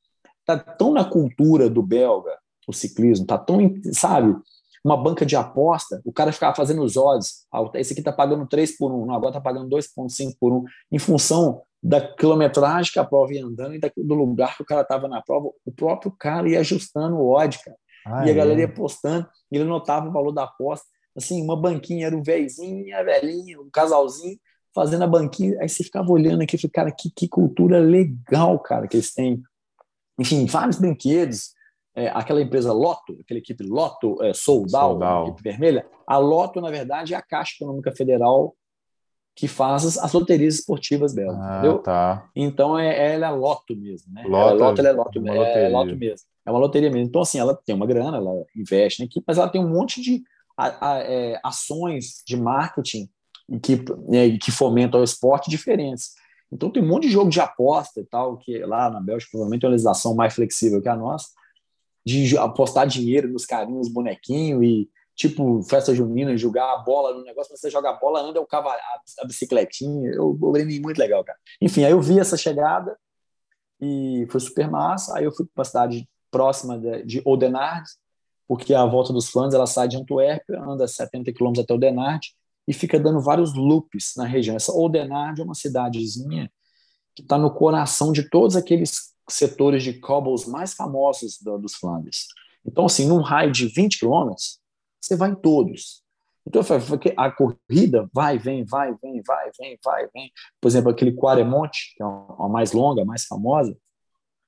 tá tão na cultura do belga o ciclismo, tá tão, sabe, uma banca de aposta, o cara ficava fazendo os odds, ah, esse aqui tá pagando 3 por 1, não, agora tá pagando 2,5 por 1, em função da quilometragem que a prova ia andando e do lugar que o cara tava na prova, o próprio cara ia ajustando o odd, cara. Ah, e a é? galera ia postando, e ele notava o valor da aposta. Assim, uma banquinha era um velhinho, a velhinha, um casalzinho, fazendo a banquinha. Aí você ficava olhando aqui e cara, que, que cultura legal, cara, que eles têm enfim, vários brinquedos. É, aquela empresa Loto, aquela equipe Loto é, Soldal, Soldal. equipe vermelha, a Loto, na verdade, é a Caixa Econômica Federal que faz as, as loterias esportivas dela. Ah, entendeu? Tá. Então é, ela é Loto mesmo, né? Loto, ela é Loto, ela é Loto, é, é Loto mesmo. É uma loteria mesmo. Então, assim, ela tem uma grana, ela investe na equipe, mas ela tem um monte de a, a, é, ações de marketing que, né, que fomentam o esporte diferentes. Então tem um monte de jogo de aposta e tal, que lá na Bélgica provavelmente é uma legislação mais flexível que a nossa, de apostar dinheiro nos carinhos, bonequinhos e tipo festa junina, jogar a bola no negócio, você joga a bola, anda o cavalo, a bicicletinha, eu, eu muito legal, cara. Enfim, aí eu vi essa chegada e foi super massa, aí eu fui para uma cidade próxima de, de Oudenaarde, porque a volta dos fãs ela sai de Antuérpia, anda 70 quilômetros até Oudenaarde, e fica dando vários loops na região. Essa Oldenard é uma cidadezinha que está no coração de todos aqueles setores de cobbles mais famosos do, dos Flandres. Então, assim, num raio de 20 quilômetros, você vai em todos. Então, a corrida vai, vem, vai, vem, vai, vem, vai, vem. Por exemplo, aquele Quaremonte, que é a mais longa, a mais famosa,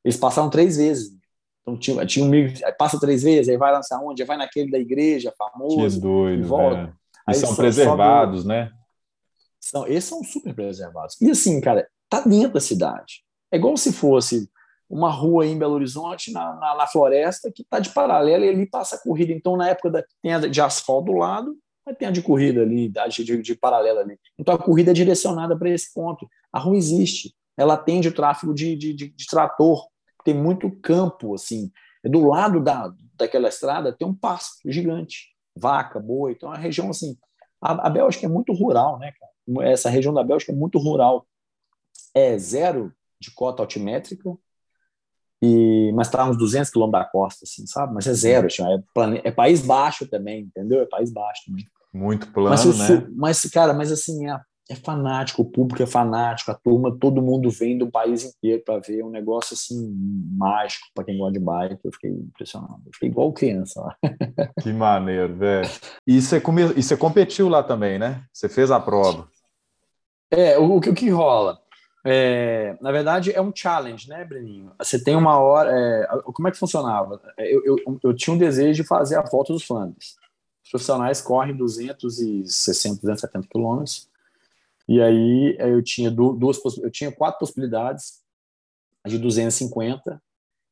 eles passaram três vezes. Então, tinha, tinha um passa três vezes, aí vai lançar onde? Aí vai naquele da igreja, famoso. Que doido, volta. É. E são preservados, sobe... né? São, esses são super preservados. E assim, cara, tá dentro da cidade. É igual se fosse uma rua em Belo Horizonte, na, na, na floresta, que está de paralelo e ali passa a corrida. Então, na época da, tem a de asfalto do lado, mas tem a de corrida ali, de, de, de paralelo ali. Então, a corrida é direcionada para esse ponto. A rua existe, ela atende o tráfego de, de, de, de trator, tem muito campo, assim. Do lado da, daquela estrada tem um pasto gigante, vaca, boi. Então, é uma região assim. A, a Bélgica é muito rural, né, cara? Essa região da Bélgica é muito rural. É zero de cota altimétrica, e, mas está uns 200 quilômetros da costa, assim, sabe? Mas é zero, assim, é, plane... é país baixo também, entendeu? É país baixo também. Muito plano, mas, né? Mas, cara, mas assim, é, é fanático, o público é fanático, a turma, todo mundo vem do país inteiro para ver um negócio assim mágico para quem gosta de bike. Eu fiquei impressionado, eu fiquei igual criança lá. Que maneiro, velho. E você, come... e você competiu lá também, né? Você fez a prova. É, o, o, que, o que rola? É, na verdade, é um challenge, né, Breninho? Você tem uma hora. É, como é que funcionava? Eu, eu, eu, tinha um desejo de fazer a volta dos Flandres. Os profissionais correm 260, 270 quilômetros. E aí eu tinha duas, eu tinha quatro possibilidades de 250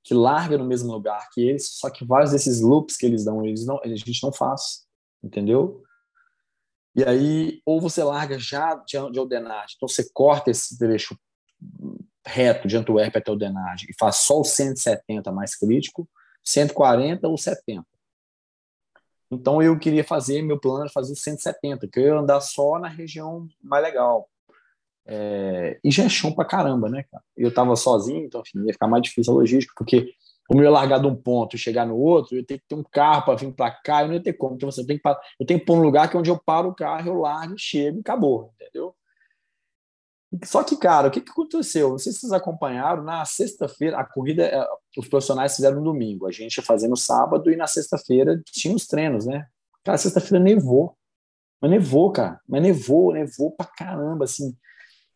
que larga no mesmo lugar que eles, só que vários desses loops que eles dão, eles não, a gente não faz, entendeu? E aí, ou você larga já de, de Aldenard, então você corta esse trecho reto de Antuérpia até Aldenard e faz só o 170 mais crítico, 140 ou 70. Então eu queria fazer, meu plano era fazer 170, que eu ia andar só na região mais legal. É, e já é chão pra caramba, né, cara? Eu tava sozinho, então enfim, ia ficar mais difícil a logística, porque como eu ia largar de um ponto e chegar no outro, eu ter que ter um carro para vir para cá, eu não ia ter como. Então você tem que eu tenho que pôr um lugar que é onde eu paro o carro, eu largo, chego e acabou, entendeu? Só que, cara, o que, que aconteceu? Não sei se vocês acompanharam, na sexta-feira, a corrida, é, os profissionais fizeram no domingo, a gente ia fazer no sábado e na sexta-feira tinha os treinos, né? Cara, sexta-feira nevou. Mas nevou, cara. Mas nevou, nevou pra caramba, assim.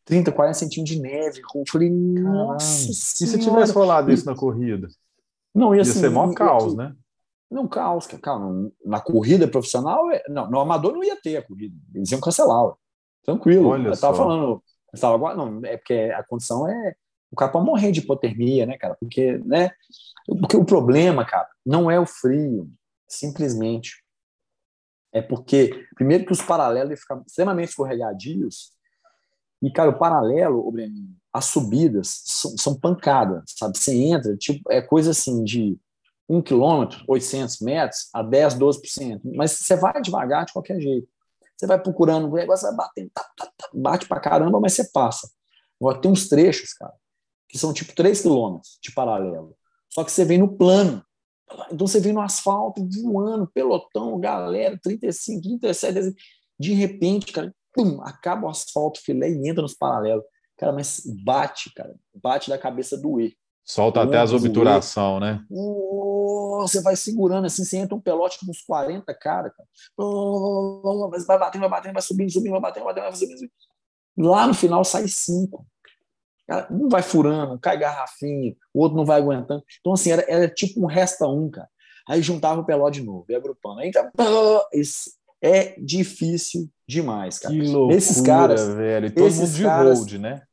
30, 40 centímetros de neve. Eu falei, nossa. E se tivesse rolado isso na corrida? Não, assim, ia ser maior caos, né? Não, caos, calma. Na corrida profissional, é, não, no amador não ia ter a corrida. Eles iam cancelar. Tranquilo. Olha eu tava só. falando, eu tava, não, é porque a condição é o cara pode morrer de hipotermia, né, cara? Porque, né? Porque o problema, cara, não é o frio, simplesmente. É porque, primeiro, que os paralelos ficam extremamente escorregadios. E, cara, o paralelo, o Breninho, as subidas são, são pancadas, sabe? Você entra, tipo, é coisa assim de 1 quilômetro, 800 metros, a 10, 12%. Mas você vai devagar de qualquer jeito. Você vai procurando, o negócio vai batendo, tá, tá, tá, bate pra caramba, mas você passa. Agora, tem uns trechos, cara, que são tipo 3 quilômetros de paralelo. Só que você vem no plano. Então você vem no asfalto, voando, pelotão, galera, 35, 37, de repente, cara, pum, acaba o asfalto filé e entra nos paralelos. Cara, mas bate, cara. Bate da cabeça doer. Solta até as obturação, né? Oh, você vai segurando assim, você entra um pelote com uns 40 cara, cara. Oh, vai batendo, vai batendo, vai subindo, subindo, vai batendo, vai batendo, vai subindo. Lá no final sai cinco. Cara, um vai furando, cai garrafinha, o outro não vai aguentando. Então, assim, era, era tipo um resta um, cara. Aí juntava o pelote de novo, ia agrupando. Aí, esse é difícil demais, cara. Que loucura, esses caras, velho. E todo mundo de caras, road, né?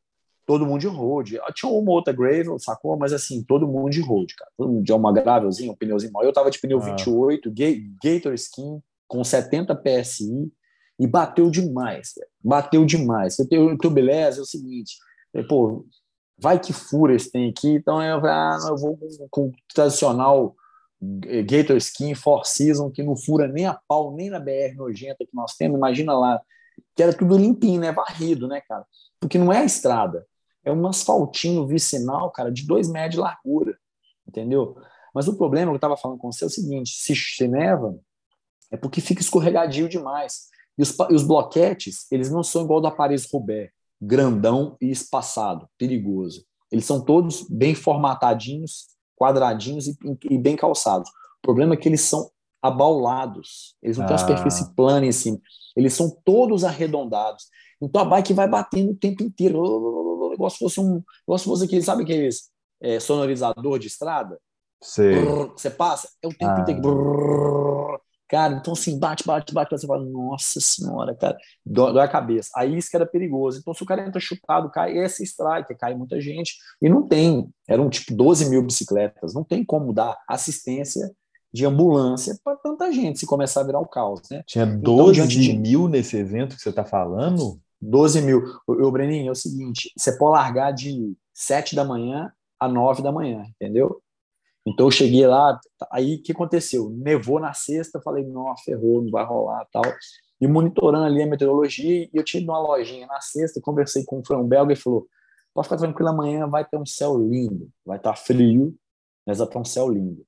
Todo mundo de road. Ah, tinha uma outra gravel, sacou? Mas assim, todo mundo de road, cara. Todo mundo de uma gravelzinha, um pneuzinho maior. Eu tava de pneu ah. 28, Gator Skin, com 70 PSI, e bateu demais, velho. Bateu demais. Eu tenho, o beleza é o seguinte, é, pô, vai que fura esse tem aqui, então eu, ah, eu vou com, com o tradicional Gator Skin Four Season, que não fura nem a pau, nem na BR nojenta que nós temos, imagina lá, que era tudo limpinho, né? Varrido, né, cara? Porque não é a estrada, é um asfaltinho vicinal, cara, de dois metros de largura, entendeu? Mas o problema que eu estava falando com você é o seguinte: se, se neva, é porque fica escorregadio demais. E os, e os bloquetes, eles não são igual do Paris Roubaix, grandão e espaçado, perigoso. Eles são todos bem formatadinhos, quadradinhos e, e bem calçados. O problema é que eles são abaulados. Eles não ah. têm uma superfície plana em cima. Eles são todos arredondados. Então a bike vai batendo o tempo inteiro. Igual se fosse um. Igual se fosse aquele, sabe aqueles é, sonorizador de estrada? Brrr, você passa, é o tempo ah. inteiro. Brrr, cara, então assim, bate, bate, bate. Você fala, nossa senhora, cara, dói, dói a cabeça. Aí isso que era perigoso. Então, se o cara entra chutado, cai, esse strike, cai muita gente. E não tem. Eram tipo 12 mil bicicletas. Não tem como dar assistência de ambulância para tanta gente se começar a virar o caos. Né? Tinha 12 então, de... mil nesse evento que você está falando? 12 mil. O, o Breninho, é o seguinte: você pode largar de 7 da manhã a 9 da manhã, entendeu? Então eu cheguei lá, aí o que aconteceu? Nevou na sexta, falei, nossa, ferrou, não vai rolar tal. E monitorando ali a meteorologia, e eu tinha ido numa lojinha na sexta, conversei com um belga e falou: pode ficar tranquilo, amanhã vai ter um céu lindo, vai estar frio, mas vai ter um céu lindo.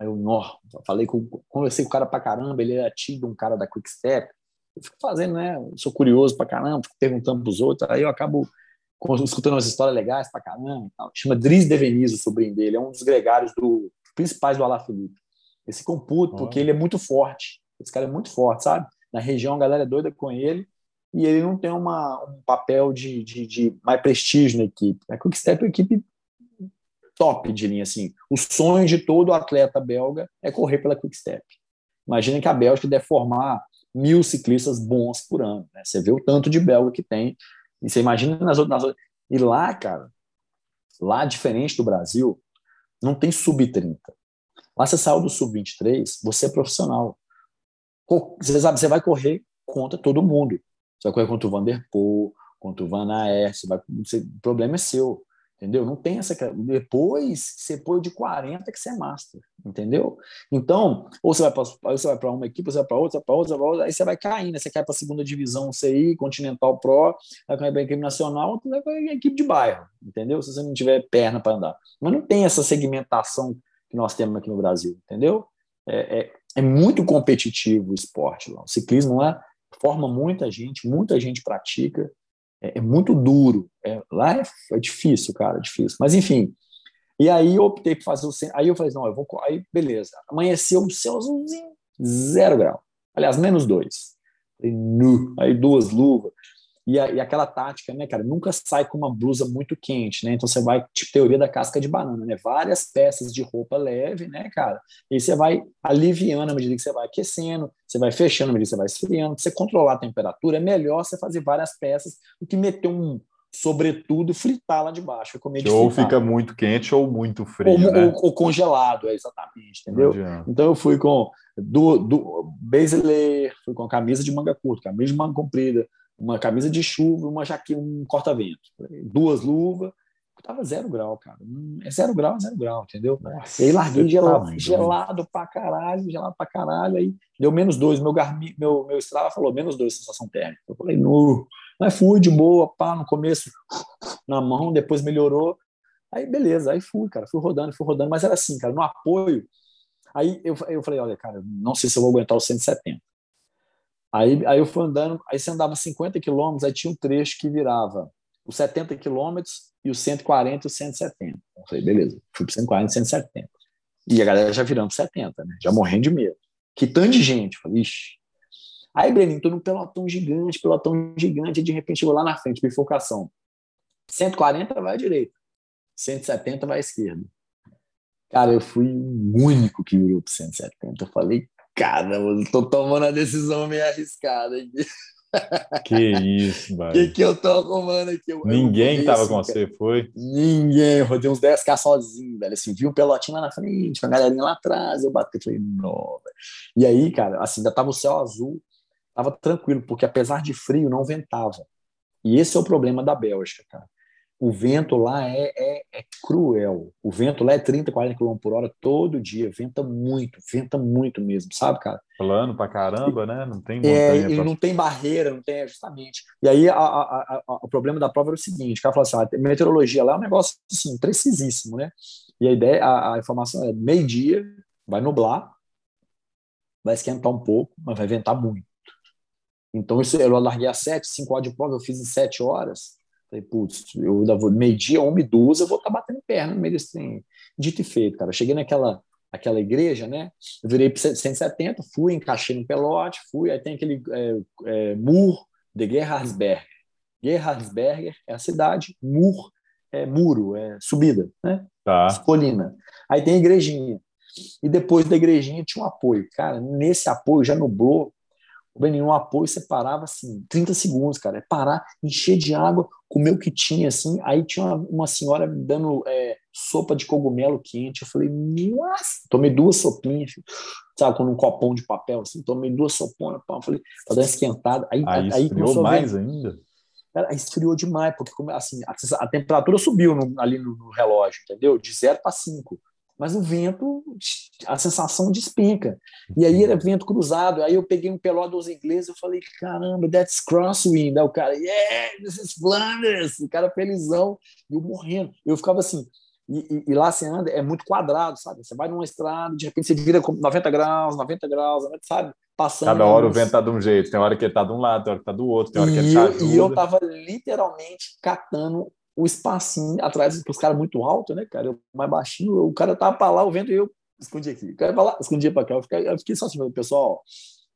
Aí eu, nó, falei com, conversei com o cara pra caramba, ele era tido um cara da Quick Step. Eu fico fazendo, né? Eu sou curioso pra caramba, fico perguntando pros outros, aí eu acabo escutando umas histórias legais pra caramba. Chama Dries Deveniz, o sobrinho dele, é um dos gregários do, principais do Alá Felipe. Esse computo, porque ele é muito forte. Esse cara é muito forte, sabe? Na região a galera é doida com ele e ele não tem uma, um papel de, de, de mais prestígio na equipe. A Quickstep é uma equipe top de linha, assim. O sonho de todo atleta belga é correr pela Quickstep. Imagina que a Bélgica deve formar mil ciclistas bons por ano. Né? Você vê o tanto de belga que tem. E você imagina nas outras, nas. E lá, cara, lá, diferente do Brasil, não tem sub-30. Lá você saiu do sub-23, você é profissional. Você sabe, você vai correr contra todo mundo. Você vai correr contra o Vanderpool, contra o Van Aert, vai, você, o problema é seu. Entendeu? Não tem essa. Depois você põe de 40 que você é master. Entendeu? Então, ou você vai para uma equipe, você vai para outra, para outra, outra, aí você vai caindo. Você cai para a segunda divisão CI, Continental Pro, vai para a equipe nacional, você vai para a equipe de bairro. Entendeu? Se você não tiver perna para andar. Mas não tem essa segmentação que nós temos aqui no Brasil. Entendeu? É, é, é muito competitivo o esporte lá. O ciclismo lá forma muita gente, muita gente pratica é, é muito duro. É, lá é, é, difícil, cara, é difícil. Mas enfim. E aí eu optei por fazer o Aí eu falei, não, eu vou. Aí, beleza. Amanheceu o céu azulzinho, zero grau. Aliás, menos dois. Aí duas luvas. E, a, e, aquela tática, né, cara, nunca sai com uma blusa muito quente, né? Então você vai, tipo, teoria da casca de banana, né? Várias peças de roupa leve, né, cara? E você vai aliviando à medida que você vai aquecendo, você vai fechando à medida que você vai esfriando. Pra você controlar a temperatura, é melhor você fazer várias peças do que meter um sobretudo fritar lá de baixo. Comer ou fritar. fica muito quente ou muito frio. Ou, né? ou, ou congelado, é exatamente, entendeu? Então eu fui com do, do Basileir, fui com camisa de manga curta, camisa de manga comprida, uma camisa de chuva, uma jaqueta, um corta-vento, duas luvas, tava zero grau, cara. É zero grau, zero grau, entendeu? Nossa, e aí larguei gelado, tá gelado pra caralho, gelado pra caralho, aí deu menos dois, meu Garmin, meu, meu Strava falou menos dois sensação térmica. Eu falei, nu, mas fui de boa, pá, no começo na mão, depois melhorou, aí beleza, aí fui, cara, fui rodando, fui rodando, mas era assim, cara, no apoio, aí eu, eu falei, olha, cara, não sei se eu vou aguentar os 170. Aí, aí eu fui andando, aí você andava 50 quilômetros, aí tinha um trecho que virava os 70 quilômetros e os 140 e os 170. Eu falei, beleza, fui para 140 e 170. E a galera já virando 70, né? Já morrendo de medo. Que tanto de gente. falei, ixi. Aí, Breninho, tô num pelotão gigante, pelotão gigante, e de repente chegou lá na frente, bifurcação. 140 vai à direita, 170 vai à esquerda. Cara, eu fui o único que virou para 170. Eu falei, Cara, eu tô tomando a decisão meio arriscada aqui. Que isso, velho. O que, que eu tô arrumando aqui? Eu, Ninguém eu tava assim, com você, foi? Ninguém. Eu rodei uns 10k sozinho, velho. Assim, vi um pelotinho lá na frente, uma galerinha lá atrás. Eu bati falei, não, velho. E aí, cara, assim, ainda tava o céu azul, tava tranquilo, porque apesar de frio, não ventava. E esse é o problema da Bélgica, cara o vento lá é, é, é, cruel. O vento lá é 30, 40 km por hora todo dia. Venta muito, venta muito mesmo, sabe, cara? Plano pra caramba, né? Não tem é, montanha. É, pra... não tem barreira, não tem, justamente. E aí a, a, a, o problema da prova era o seguinte: o cara falou assim: a ah, meteorologia lá é um negócio assim, precisíssimo, né? E a ideia, a, informação é meio-dia, vai nublar, vai esquentar um pouco, mas vai ventar muito. Então, isso, eu larguei às sete, cinco horas de prova, eu fiz em sete horas. Falei, putz, eu ainda vou, uma e duas, eu vou estar tá batendo perna no meio desse trem. Dito e feito, cara. Eu cheguei naquela aquela igreja, né? Eu virei para 170, fui, encaixei no pelote, fui, aí tem aquele é, é, Mur de Gerhardsberger. Gerhardsberger é a cidade, Mur é muro, é subida, né? Tá. Colina. Aí tem a igrejinha. E depois da igrejinha tinha um apoio. Cara, nesse apoio já nublou. O Beninho, um apoio você parava assim, 30 segundos, cara. É parar, encher de água, comer o que tinha, assim. Aí tinha uma, uma senhora dando é, sopa de cogumelo quente. Eu falei, nossa! Tomei duas sopinhas, sabe, com um copão de papel, assim. Tomei duas soponas, pá, falei, pra dar uma esquentada. Aí, aí, aí esfriou mais ainda? Cara, esfriou demais, porque assim, a, a temperatura subiu no, ali no, no, relógio, entendeu? De 0 para 5. Mas o vento, a sensação despenca. E aí era vento cruzado. Aí eu peguei um peló dos ingleses e falei, caramba, that's crosswind. Aí o cara, yeah, this is Flanders. O cara felizão. E eu morrendo. Eu ficava assim, e, e, lá você anda, é muito quadrado, sabe? Você vai numa estrada, de repente você vira com 90 graus, 90 graus, sabe? Passando. Cada hora o vento tá de um jeito, tem hora que ele tá de um lado, tem hora que tá do outro, tem hora e que ele tá ajuda. E eu tava literalmente catando o espacinho atrás dos caras muito alto, né, cara? Eu mais baixinho, o cara tava para lá, o vento e eu escondi aqui. O cara pra lá, escondi para cá. Eu fiquei, eu fiquei só assim, pessoal,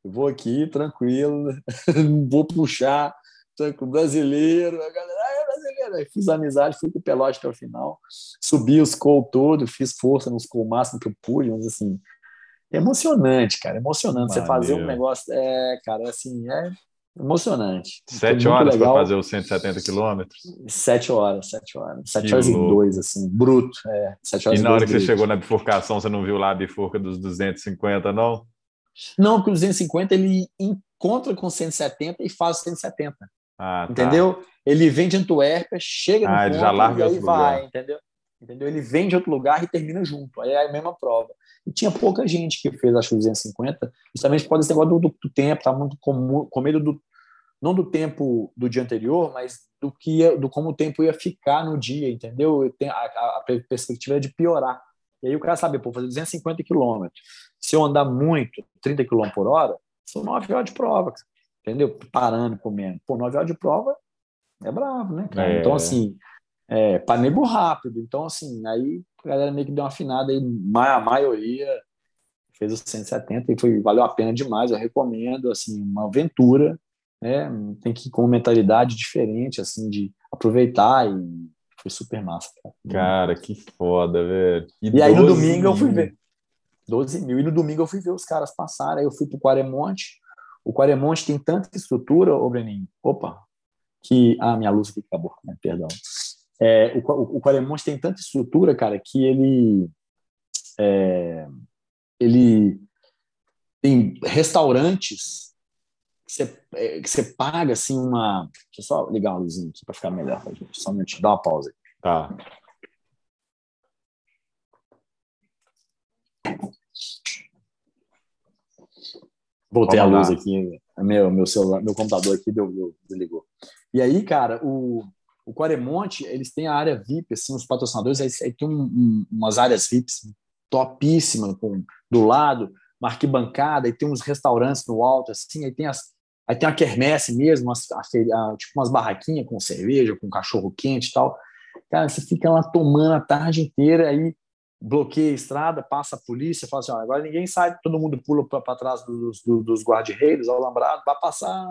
eu vou aqui tranquilo, não vou puxar, com brasileiro, a galera, ah, é brasileiro. Aí fiz amizade, fui com o Pelote até o final, subi os col todo, fiz força nos col máximo que eu pude, mas assim, é emocionante, cara, emocionante. Você fazer um negócio, é, cara, assim, é emocionante. Sete horas para fazer os 170 quilômetros? Sete horas, sete horas. Sete que horas louco. e dois, assim, bruto. É, sete horas e na hora que bruto. você chegou na bifurcação, você não viu lá a bifurca dos 250, não? Não, porque o 250 ele encontra com 170 e faz 170. Ah, tá. Entendeu? Ele vem de Antuérpia, chega no ah, ponto, já larga e aí vai, entendeu? entendeu? Ele vem de outro lugar e termina junto. Aí é a mesma prova. E tinha pouca gente que fez, acho, 250, justamente pode ser negócio do, do, tempo, tá muito com, com medo do não do tempo do dia anterior, mas do que ia, do como o tempo ia ficar no dia, entendeu? A, a, a perspectiva é de piorar. E aí o cara sabe, pô, fazer 250 quilômetros. Se eu andar muito, 30 km por hora, são 9 horas de prova, entendeu? Parando, comendo. Pô, 9 horas de prova é bravo, né, cara? É. Então, assim, é, para nego rápido. Então, assim, aí a galera meio que deu uma afinada aí, a maioria fez os 170 e foi, valeu a pena demais. Eu recomendo, assim, uma aventura, né? Tem que ir com uma mentalidade diferente, assim, de aproveitar e foi super massa, cara. Cara, que foda, velho. E, e aí no domingo mil. eu fui ver. 12 mil. E no domingo eu fui ver os caras passarem. Aí eu fui pro Quaremonte. O Quaremonte tem tanta estrutura, ô Breninho. Opa, que. Ah, minha luz aqui acabou, né? perdão. É, o, o, o Quaremonte tem tanta estrutura, cara, que ele é, ele tem restaurantes que você, é, que você paga assim uma. Deixa eu só ligar uma luzinha aqui para ficar melhor pra gente. Só um minutinho, dá uma pausa aí. Tá. Voltei Vamos a luz lá. aqui. Meu, meu celular, meu computador aqui deu, deu, desligou. E aí, cara, o, o Quaremonte, eles têm a área VIP, assim, os patrocinadores, aí, aí tem um, um, umas áreas VIPs topíssimas com, do lado, uma arquibancada, e tem uns restaurantes no alto, assim, aí tem as Aí tem a quermesse mesmo, a, a, tipo umas barraquinhas com cerveja, com cachorro quente e tal. Cara, você fica lá tomando a tarde inteira, aí bloqueia a estrada, passa a polícia, fala assim: ó, agora ninguém sai, todo mundo pula para trás dos, dos, dos guarda-reiros, alambrado, vai passar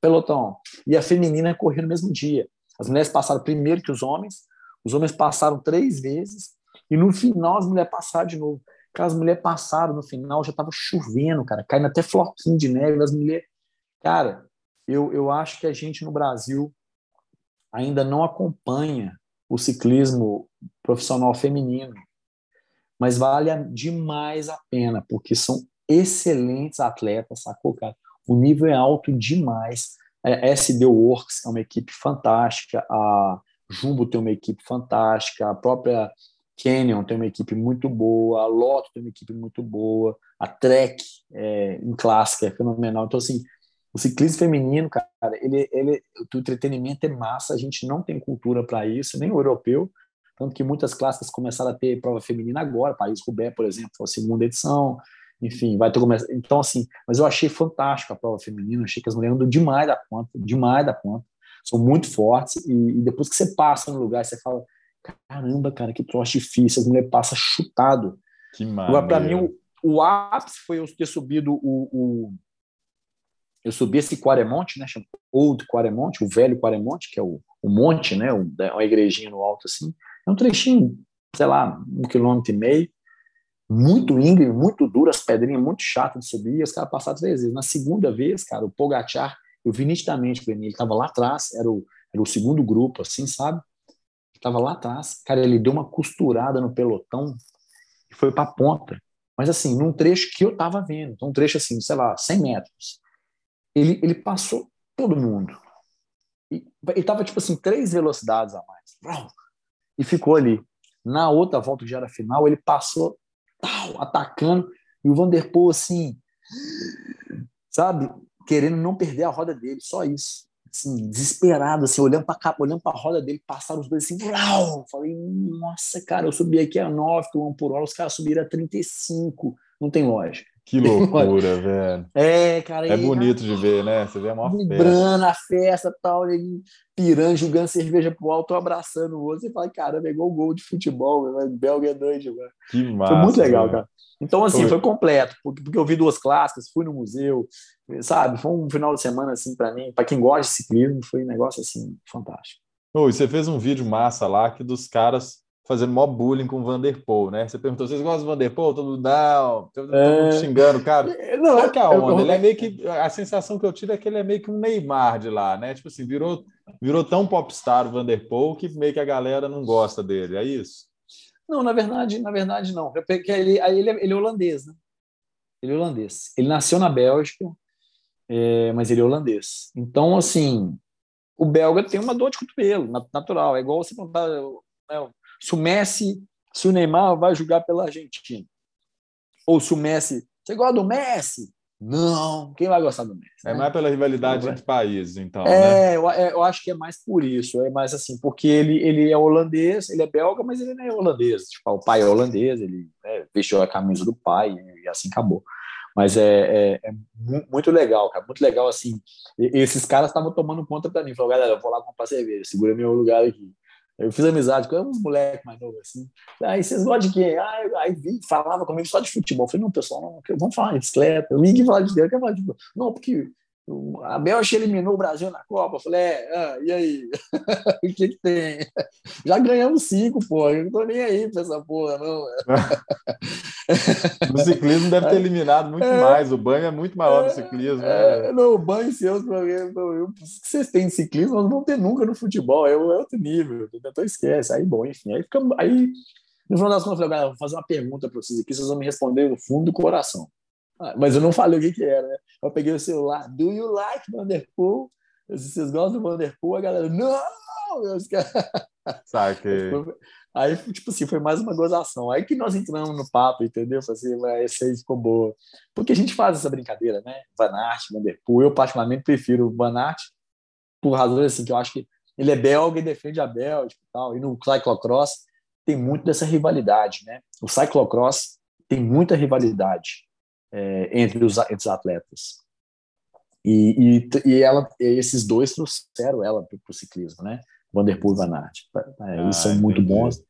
pelotão. E a feminina correu no mesmo dia. As mulheres passaram primeiro que os homens, os homens passaram três vezes, e no final as mulheres passaram de novo. Cara, as mulheres passaram no final, já estava chovendo, cara, caindo até floquinho de neve, as mulheres. Cara, eu, eu acho que a gente no Brasil ainda não acompanha o ciclismo profissional feminino, mas vale demais a pena, porque são excelentes atletas, sacou, cara? O nível é alto demais. É, SD Works é uma equipe fantástica, a Jumbo tem uma equipe fantástica, a própria Canyon tem uma equipe muito boa, a Lotto tem uma equipe muito boa, a Trek é, em clássica é fenomenal. Então, assim, o ciclismo feminino, cara, ele, ele, o entretenimento é massa, a gente não tem cultura para isso, nem o europeu, tanto que muitas clássicas começaram a ter prova feminina agora, Paris-Roubaix, por exemplo, foi a segunda edição, enfim, vai ter começado. Então, assim, mas eu achei fantástico a prova feminina, achei que as mulheres andam demais da conta, demais da conta, são muito fortes, e, e depois que você passa no lugar, você fala, caramba, cara, que troço difícil, as mulheres passam chutado. Que Agora, para mim, o, o, ápice foi eu ter subido o, o eu subi esse Quaremonte, né, chama Old Quaremonte, o velho Quaremonte, que é o, o monte, né, uma igrejinha no alto assim, é um trechinho, sei lá, um quilômetro e meio, muito íngreme, muito duro, as pedrinhas muito chatas de subir, e os caras passaram três vezes. Na segunda vez, cara, o Pogacar, eu vi nitidamente para ele, ele estava lá atrás, era o, era o segundo grupo, assim, sabe? Estava lá atrás, cara, ele deu uma costurada no pelotão e foi para a ponta. Mas assim, num trecho que eu estava vendo, então, um trecho assim, sei lá, 100 metros. Ele, ele passou todo mundo. E, ele estava, tipo assim, três velocidades a mais. E ficou ali. Na outra volta, que já era final, ele passou tal, atacando, e o Vanderpool, assim, sabe, querendo não perder a roda dele, só isso. Assim, desesperado, assim, olhando para olhando para a roda dele, passaram os dois assim, falei, nossa, cara, eu subi aqui a 9 km por hora, os caras subiram a 35, não tem lógica. Que loucura, velho. É, cara. É bonito de ver, né? Você vê a maior Vibrando a festa tal, ele pirando, jogando cerveja pro alto, abraçando o outro. Você fala, cara, pegou o gol de futebol, o Belga é doido, mano. Que massa. Foi muito legal, cara. Então, assim, foi, foi completo, porque, porque eu vi duas clássicas, fui no museu, sabe? Foi um final de semana, assim, para mim, para quem gosta de ciclismo, foi um negócio, assim, fantástico. Oh, e você fez um vídeo massa lá que dos caras fazendo mó bullying com o Vanderpool, né? Você perguntou, vocês gostam do Vanderpool? Todo mundo, não, todo mundo é... xingando, cara. Não, Qual que é a onda? Ele é meio que, a sensação que eu tive é que ele é meio que um Neymar de lá, né? Tipo assim, virou, virou tão popstar o Vanderpool que meio que a galera não gosta dele, é isso? Não, na verdade, na verdade não. Porque ele, ele, é, ele é holandês, né? Ele é holandês. Ele nasceu na Bélgica, é, mas ele é holandês. Então, assim, o belga tem uma dor de cotovelo, natural. É igual você perguntar, né, se o Messi, se o Neymar vai jogar pela Argentina. Ou se o Messi. Você gosta do Messi? Não, quem vai gostar do Messi? É né? mais pela rivalidade entre países, então. É, né? eu, é, eu, acho que é mais por isso. É mais assim, porque ele, ele é holandês, ele é belga, mas ele não é holandês. Tipo, o pai é holandês, ele né, vestiu a camisa do pai e assim acabou. Mas é, é, é, muito legal, cara, muito legal assim. esses caras estavam tomando conta para mim. Falaram, galera, eu vou lá comprar cerveja, segura meu lugar aqui. Eu fiz amizade com uns moleques mais novos assim. Aí vocês gostam de quê? Aí, aí vi, falava comigo só de futebol. Eu falei, não, pessoal, não, vamos falar de bicicleta. Eu vim falar de Deus, quer falar de Não, porque a Bélgica eliminou o Brasil na Copa. Eu falei, é, ah, e aí? o que, que tem? Já ganhamos cinco, pô. Eu não tô nem aí pra essa porra, não. no ciclismo deve ter eliminado muito é, mais. O banho é muito maior no ciclismo. É, né? Não, o banho seus problemas. O que vocês têm em ciclismo, nós não vamos ter nunca no futebol. É, é outro nível. Então esquece. Aí, bom, enfim. Aí, fica, aí no final das contas, eu falei, vou fazer uma pergunta para vocês aqui, vocês vão me responder no fundo do coração. Ah, mas eu não falei o que, que era, né? Eu peguei o celular, do you like Vanderpool? Vocês gostam do Vanderpool? A galera, não! Meus caras. Saquei. Aí, tipo assim, foi mais uma gozação. Aí que nós entramos no papo, entendeu? Falei assim, essa aí ficou boa. Porque a gente faz essa brincadeira, né? Van Aert, Vanderpool. Eu, particularmente, prefiro o Van Aert por razões assim, que eu acho que ele é belga e defende a Bélgica e tal. E no cyclocross tem muito dessa rivalidade, né? O cyclocross tem muita rivalidade é, entre, os, entre os atletas. E, e, e ela, esses dois trouxeram ela para o ciclismo, né? Vanderpool e Van. É, eles ah, são muito bons,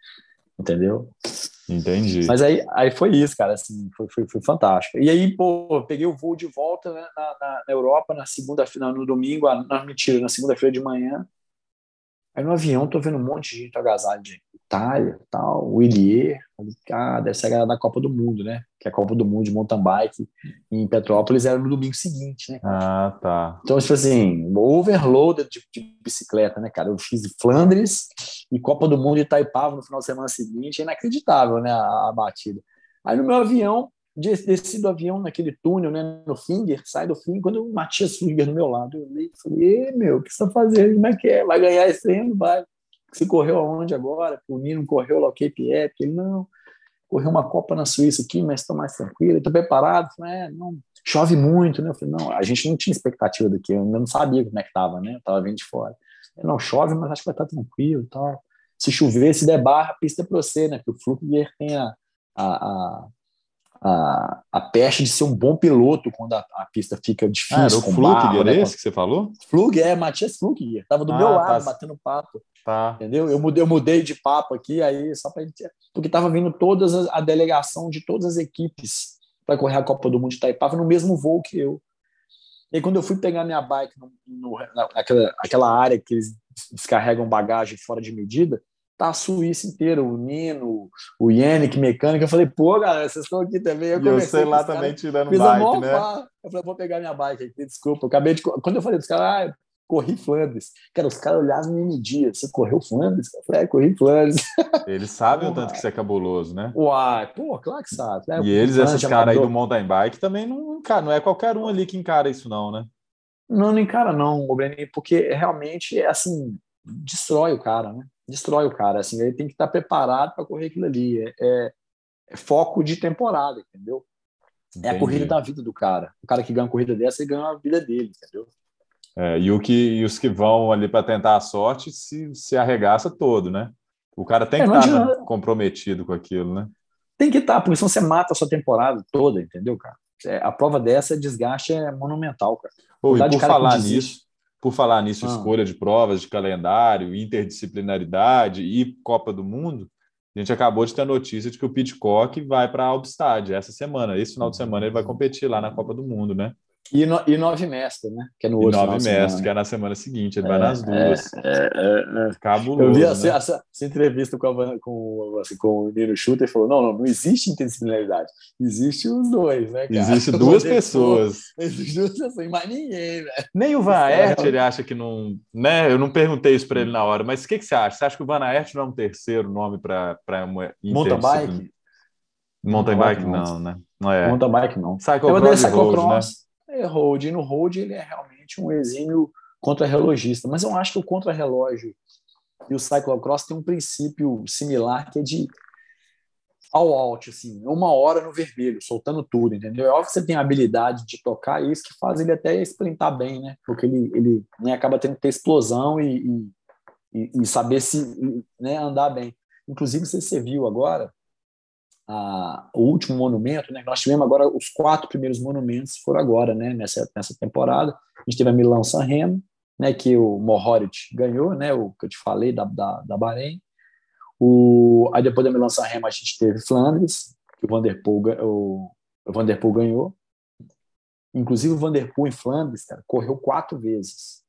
entendeu? Entendi. Mas aí, aí foi isso, cara, assim, foi, foi, foi fantástico. E aí, pô, peguei o voo de volta né, na, na, na, Europa na segunda final, no domingo, ah, não, mentira, na segunda-feira de manhã. Aí no avião tô vendo um monte de gente agasalho de Itália, tal, o Ilier, ah, deve ser a galera da Copa do Mundo, né? Que é a Copa do Mundo de mountain bike em Petrópolis era no domingo seguinte, né? Ah, tá. Então, tipo assim, overloaded de, de, bicicleta, né, cara? Eu fiz Flandres e Copa do Mundo de Itaipava no final de semana seguinte, é inacreditável, né, a, a batida. Aí no meu avião, desci do avião naquele túnel, né, no Finger, sai do Finger, quando o Matias Finger do meu lado, eu olhei e falei, meu, o que você tá fazendo? Como é que é? Vai ganhar esse ano? Vai. Você correu aonde agora? O Nino correu lá o Epic. Ele, não, correu uma Copa na Suíça aqui, mas estou mais tranquilo. Estou preparado? Eu falei, é, não, chove muito, né? Eu falei, não, a gente não tinha expectativa daqui, eu ainda não sabia como é que estava, né? Eu estava vindo de fora. Ele, não, chove, mas acho que vai estar tranquilo tal. Se chover, se der barra, a pista é para você, né? Porque o Flukiger tem a, a, a, a, a peste de ser um bom piloto quando a, a pista fica difícil. Ah, era o Flug, né? esse que você falou? Flug, é, Matias Flug. Estava do ah, meu lado, tá. batendo papo. Tá. Entendeu? Eu mudei, eu mudei de papo aqui, aí só para Porque estava vindo todas as, a delegação de todas as equipes para correr a Copa do Mundo de Itaipava no mesmo voo que eu. E aí, quando eu fui pegar minha bike no, no, naquela aquela área que eles descarregam bagagem fora de medida, tá a Suíça inteira, o Nino, o Yannick, mecânica. Eu falei, pô, galera, vocês estão aqui também. Eu e sei lá também tirando bike, né? Eu falei, vou pegar minha bike aqui, desculpa. Eu acabei de. Quando eu falei dos caras, ah, corri Flandres. Cara, os caras olhavam me mediam. Você correu Flandres? Eu falei, é, corri Flandres. Eles sabem o tanto que você é cabuloso, né? Uai, pô, claro que sabe. Né? E eles, esses caras aí do mountain bike, também não, cara, não é qualquer um ali que encara isso, não, né? Não, não encara, não, Breni, porque realmente é assim, destrói o cara, né? Destrói o cara. Assim, ele tem que estar preparado para correr aquilo ali. É, é, é, foco de temporada, entendeu? Entendi. É a corrida da vida do cara. O cara que ganha uma corrida dessa, ele ganha a vida dele, entendeu? É, e, o que, e os que vão ali para tentar a sorte se, se arregaça todo, né? O cara tem é, que estar tá comprometido com aquilo, né? Tem que estar, tá, porque senão você mata a sua temporada toda, entendeu, cara? É, a prova dessa, desgaste é monumental, cara. Oh, e por falar nisso, por falar nisso, ah. escolha de provas, de calendário, interdisciplinaridade e Copa do Mundo, a gente acabou de ter a notícia de que o Pitcock vai para a Albstad essa semana. Esse final de semana ele vai competir lá na Copa do Mundo, né? E, no, e nove mestre, né? Que é no outro e nove mestre, que é na semana seguinte, ele é, vai nas duas. É, é, é. Cabuloso, Eu vi essa, né? essa, essa, entrevista com, a, com, assim, com o Nino Schutter e falou: não, não, não existe interdisciplinaridade, existe os dois, né? Cara? Existe duas pessoas. Existe duas pessoas, mas ninguém, velho. Nem o Van Aert, ele acha que não. Né? Eu não perguntei isso para ele na hora, mas o que, que você acha? Você acha que o Van Aert não é um terceiro nome para uma Mountain bike? Mountain bike, não, né? Não é. Mountain bike, não. Cyclocross, né? Road. E no road ele é realmente um exímio contra-relogista. Mas eu acho que o contra-relógio e o cyclocross tem um princípio similar que é de all out, assim, uma hora no vermelho, soltando tudo, entendeu? É óbvio que você tem a habilidade de tocar, isso que faz ele até sprintar bem, né? Porque ele, ele né, acaba tendo que ter explosão e, e, e saber se né, andar bem. Inclusive, você viu agora, a, o último monumento, né? Nós tivemos agora os quatro primeiros monumentos foram agora, né? Nessa nessa temporada, a gente teve a Milão San Remo, né? Que o Mohoric ganhou, né? O que eu te falei da da, da Bahrein. O aí depois da Milão San Remo a gente teve Flandres, que o Vanderpool o, o Vanderpool ganhou. Inclusive o Vanderpool em Flandres, cara, correu quatro vezes.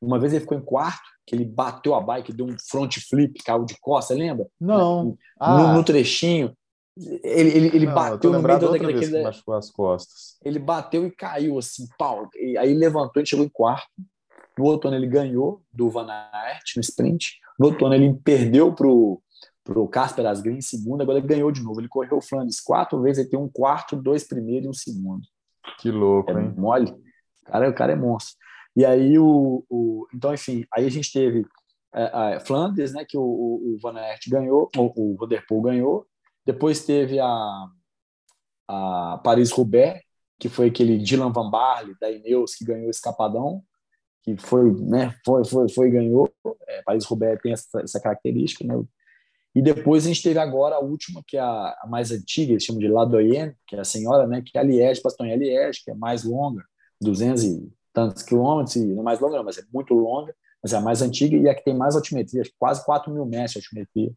Uma vez ele ficou em quarto, que ele bateu a bike, deu um front flip, caiu de costa, lembra? Não. No, ah. no trenchinho. Ele, ele, ele não, bateu no meio daquele. Vez que machucou as costas. Ele bateu e caiu assim, pau. E aí levantou e chegou em quarto. No outro ano ele ganhou do Van Aert no sprint. No outro ano ele perdeu pro pro Casper Asgreen em segundo, agora ele ganhou de novo. Ele correu o Flandres quatro vezes, ele tem um quarto, dois primeiros e um segundo. Que louco, é hein? Mole. O cara, o cara é monstro. E aí o, o então enfim, aí a gente teve é, Flandres, né, que o, o, Van Aert ganhou, o, o Vanderpool ganhou, depois teve a, a Paris-Roubaix, que foi aquele Dylan Van Barley, da Ineos, que ganhou o Escapadão, que foi, né, foi, foi, foi ganhou. É, Paris-Roubaix tem essa, essa, característica, né? E depois a gente teve agora a última, que é a, a mais antiga, eles chamam de La Doyenne, que é a senhora, né, que é a Liège, Bastogne-Liège, que é mais longa, 200 e tantos quilômetros, não é mais longa mas é muito longa, mas é a mais antiga e é a que tem mais altimetria, quase 4 mil metros de altimetria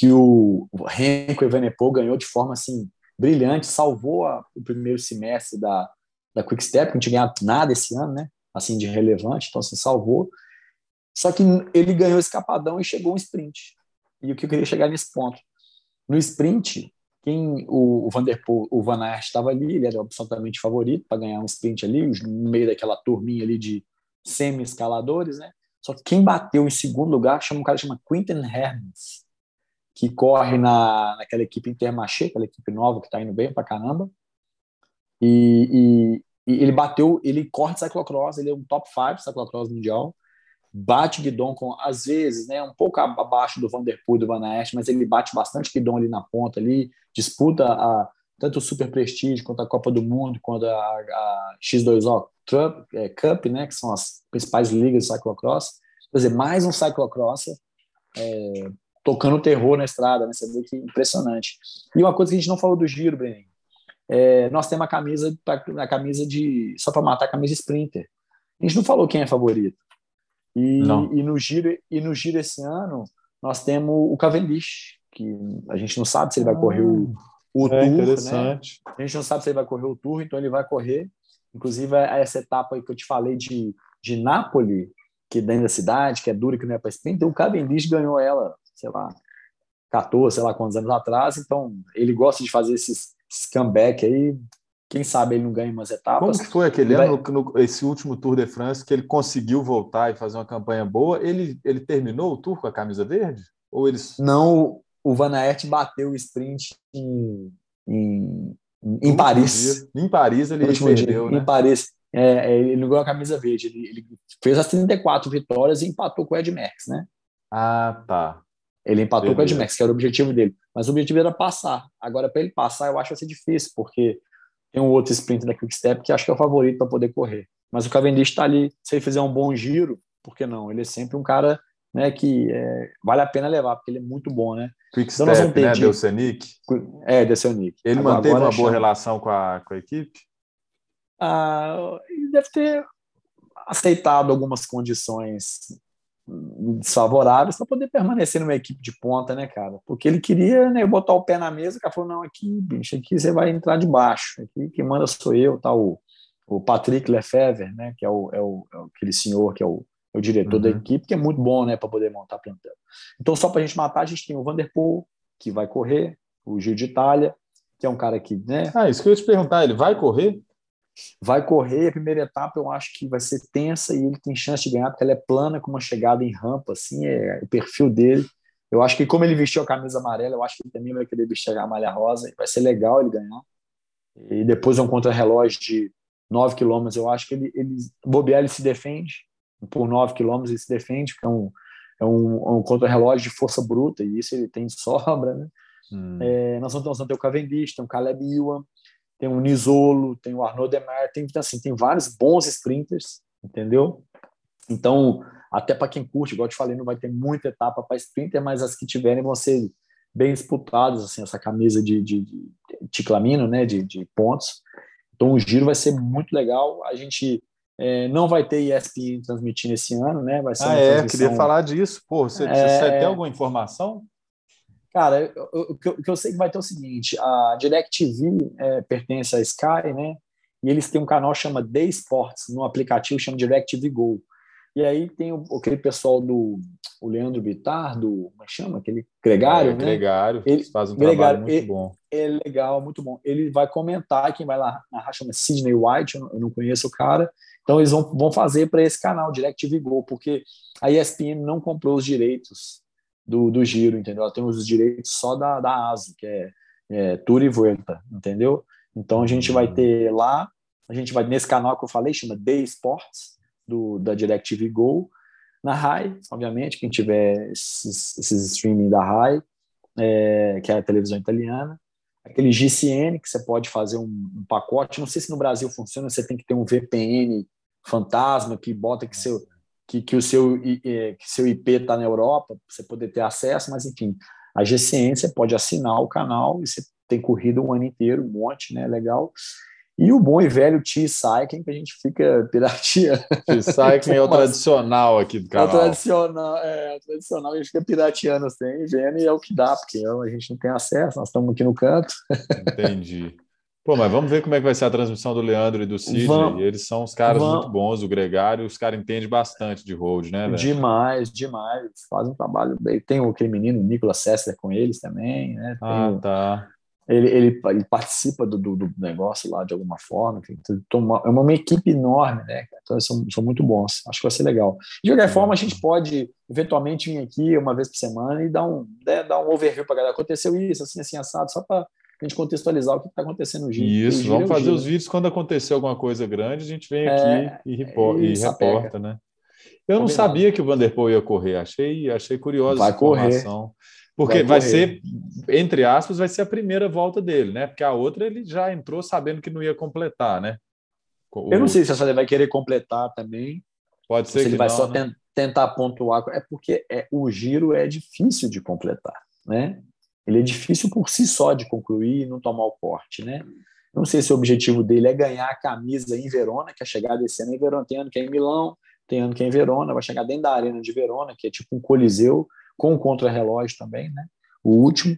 que o Renko Evenepoel ganhou de forma assim brilhante, salvou a, o primeiro semestre da, da Quick Step, que não tinha ganhado nada esse ano, né? Assim, de relevante, então assim, salvou. Só que ele ganhou escapadão e chegou um sprint. E o que eu queria chegar nesse ponto? No sprint, quem o, Vanderpool, o Van Aert estava ali, ele era absolutamente favorito para ganhar um sprint ali, no meio daquela turminha ali de semi-escaladores, né? Só que quem bateu em segundo lugar chama um cara que chama Quinten Hermans que corre na, naquela equipe Intermarché, aquela equipe nova que está indo bem para caramba. E, e, e, ele bateu, ele corre de cyclocross, ele é um top 5 cyclocross mundial. Bate guidon com, às vezes, né, um pouco abaixo do Vanderpool e do Van Aert, mas ele bate bastante guidon ali na ponta ali, disputa a, tanto o Super Prestige quanto a Copa do Mundo, quanto a, a X2O Cup, é, Cup, né, que são as principais ligas de cyclocross. Quer dizer, mais um cyclocross é, tocando terror na estrada, né? Você vê que impressionante. E uma coisa que a gente não falou do giro, Breninho, é, nós temos a camisa, a camisa de. Só para matar a camisa Sprinter. A gente não falou quem é favorito. E, e, no giro, e no giro esse ano, nós temos o Cavendish, que a gente não sabe se ele vai correr o, o é Tour. Né? A gente não sabe se ele vai correr o Tour, então ele vai correr. Inclusive, é essa etapa aí que eu te falei de, de Nápoles, que é dentro da cidade, que é dura, que não é para sprint, então o Cavendish ganhou ela, sei lá, 14, sei lá quantos anos atrás, então ele gosta de fazer esses, esses comeback aí, quem sabe ele não ganha umas etapas. Como que foi aquele ano, vai... no, esse último Tour de France, que ele conseguiu voltar e fazer uma campanha boa? Ele, ele terminou o Tour com a camisa verde? Ou eles... Não, o Van Aert bateu o sprint em, em, em Paris. Dia. Em Paris ele perdeu, dia, né? Em Paris. É, é, ele não ganhou a camisa verde. Ele, ele, fez as 34 vitórias e empatou com o Ed Merckx, né? Ah, tá. Ele empatou Beleza. com o Ed Merckx, que era o objetivo dele. Mas o objetivo era passar. Agora, para ele passar, eu acho que vai ser difícil, porque tem um outro sprint da Quick Step que acho que é o favorito para poder correr. Mas o Cavendish está ali. Se ele fizer um bom giro, por que não? Ele é sempre um cara né, que é, vale a pena levar, porque ele é muito bom, né? Quick então, Step, né? De... Delcenic. É, Delcenic. Ele agora, manteve agora uma boa chama... relação com a, com a equipe? Ah, ele deve ter aceitado algumas condições desfavoráveis para poder permanecer numa equipe de ponta, né, cara? Porque ele queria né, botar o pé na mesa, o cara falou, não, aqui, bicho, aqui você vai entrar de baixo, aqui quem manda sou eu, tá o, o Patrick Lefebvre, né, que é, o, é, o, é aquele senhor que é o, é o diretor uhum. da equipe, que é muito bom, né, para poder montar plantel. Então, só para a gente matar, a gente tem o Vanderpool, que vai correr, o Gil de Itália, que é um cara que, né... Ah, isso que eu ia te perguntar, ele vai correr? Vai correr. A primeira etapa eu acho que vai ser tensa e ele tem chance de ganhar, porque ela é plana, com uma chegada em rampa, assim, é o perfil dele. Eu acho que, como ele vestiu a camisa amarela, eu acho que ele também vai querer vestir a malha rosa. Vai ser legal ele ganhar. E depois um contra-relógio de 9 quilômetros. Eu acho que ele, ele bobear, ele se defende. Por 9 quilômetros, ele se defende, porque é um, é um, é um de força bruta, e isso ele tem sobra, né? Hum. É, nós vamos ter o Cavendish, tem o Caleb Ewan, tem o Nisolo, tem o Arnaud Demar, tem, assim, tem vários bons sprinters, entendeu? Então, até para quem curte, igual eu te falei, não vai ter muita etapa para sprinter, mas as que tiverem vão ser bem disputadas, assim, essa camisa de, de, de ticlamino, né, de, de pontos. Então, o giro vai ser muito legal. A gente é, não vai ter ESPN transmitindo esse ano, né? Vai ser ah, é, queria falar disso. Pô, você, é... você tem alguma informação? Cara, o que eu, sei que vai ter é o seguinte: a DirecTV é, pertence à Sky, né? E eles têm um canal chama The Sports, no aplicativo chama DirecTV Go. E aí tem o, aquele pessoal do o Leandro Bittar, do. Como é que chama? Aquele Gregário, é, né? Gregário, ele faz um Gregário, trabalho muito ele, bom. É legal, muito bom. Ele vai comentar, quem vai lá narrar chama Sidney White, eu não, eu não conheço o cara. Então eles vão, vão fazer para esse canal, DirecTV Go, porque a ESPN não comprou os direitos do, do giro, entendeu? Ela tem os direitos só da, da ASO, que é, é Tour e Vuelta, entendeu? Então a gente vai ter lá, a gente vai nesse canal que eu falei, chama Day Sports, do, da DirecTV Go, na RAI, obviamente, quem tiver esses, esses streaming da RAI, é, que é a televisão italiana, aquele GCN, que você pode fazer um, um, pacote, não sei se no Brasil funciona, você tem que ter um VPN fantasma que bota que seu que, que o seu, que seu IP está na Europa, você poder ter acesso, mas enfim, a GCN você pode assinar o canal e você tem corrido um ano inteiro, um monte, né? Legal. E o bom e velho T-Cycling, que a gente fica pirateando. T-Cycling é o tradicional aqui do canal. É o tradicional, é, o tradicional, a gente fica pirateando assim, vendo e é o que dá, porque a gente não tem acesso, nós estamos aqui no canto. Entendi. Pô, mas vamos ver como é que vai ser a transmissão do Leandro e do Cid. Vamos, Eles são os caras vamos. muito bons, o Gregário, os caras entendem bastante de road, né? Véio? Demais, demais. Fazem um trabalho bem. Tem aquele menino, o Nicolas Sessler, com eles também, né? Tem ah, tá. Ele, ele, ele, participa do, do, do, negócio lá de alguma forma. Então, é uma, uma equipe enorme, né? Então, são, são muito bons. Acho que vai ser legal. De qualquer forma, a gente pode eventualmente vir aqui uma vez por semana e dar um, né, dar um overview para a galera. Aconteceu isso, assim, assim, assado, só para a gente contextualizar o que está acontecendo no giro. Isso, vamos fazer giro. os vídeos quando acontecer alguma coisa grande, a gente vem aqui é, e, repor, e reporta, né? Eu não sabia que o Vanderpool ia correr, achei, achei curiosa vai essa informação. Correr. Porque vai, vai ser, entre aspas, vai ser a primeira volta dele, né? Porque a outra ele já entrou sabendo que não ia completar, né? O... Eu não sei se ele vai querer completar também. Pode ser se que ele vai não, só né? tentar pontuar, é porque é, o giro é difícil de completar, né? Ele é difícil por si só de concluir e não tomar o corte, né? Não sei se o objetivo dele é ganhar a camisa em Verona, que é chegar desse ano em Verona, tem ano que é em Milão, tem ano que é em Verona, vai chegar dentro da arena de Verona, que é tipo um coliseu, com contra-relógio também, né? O último.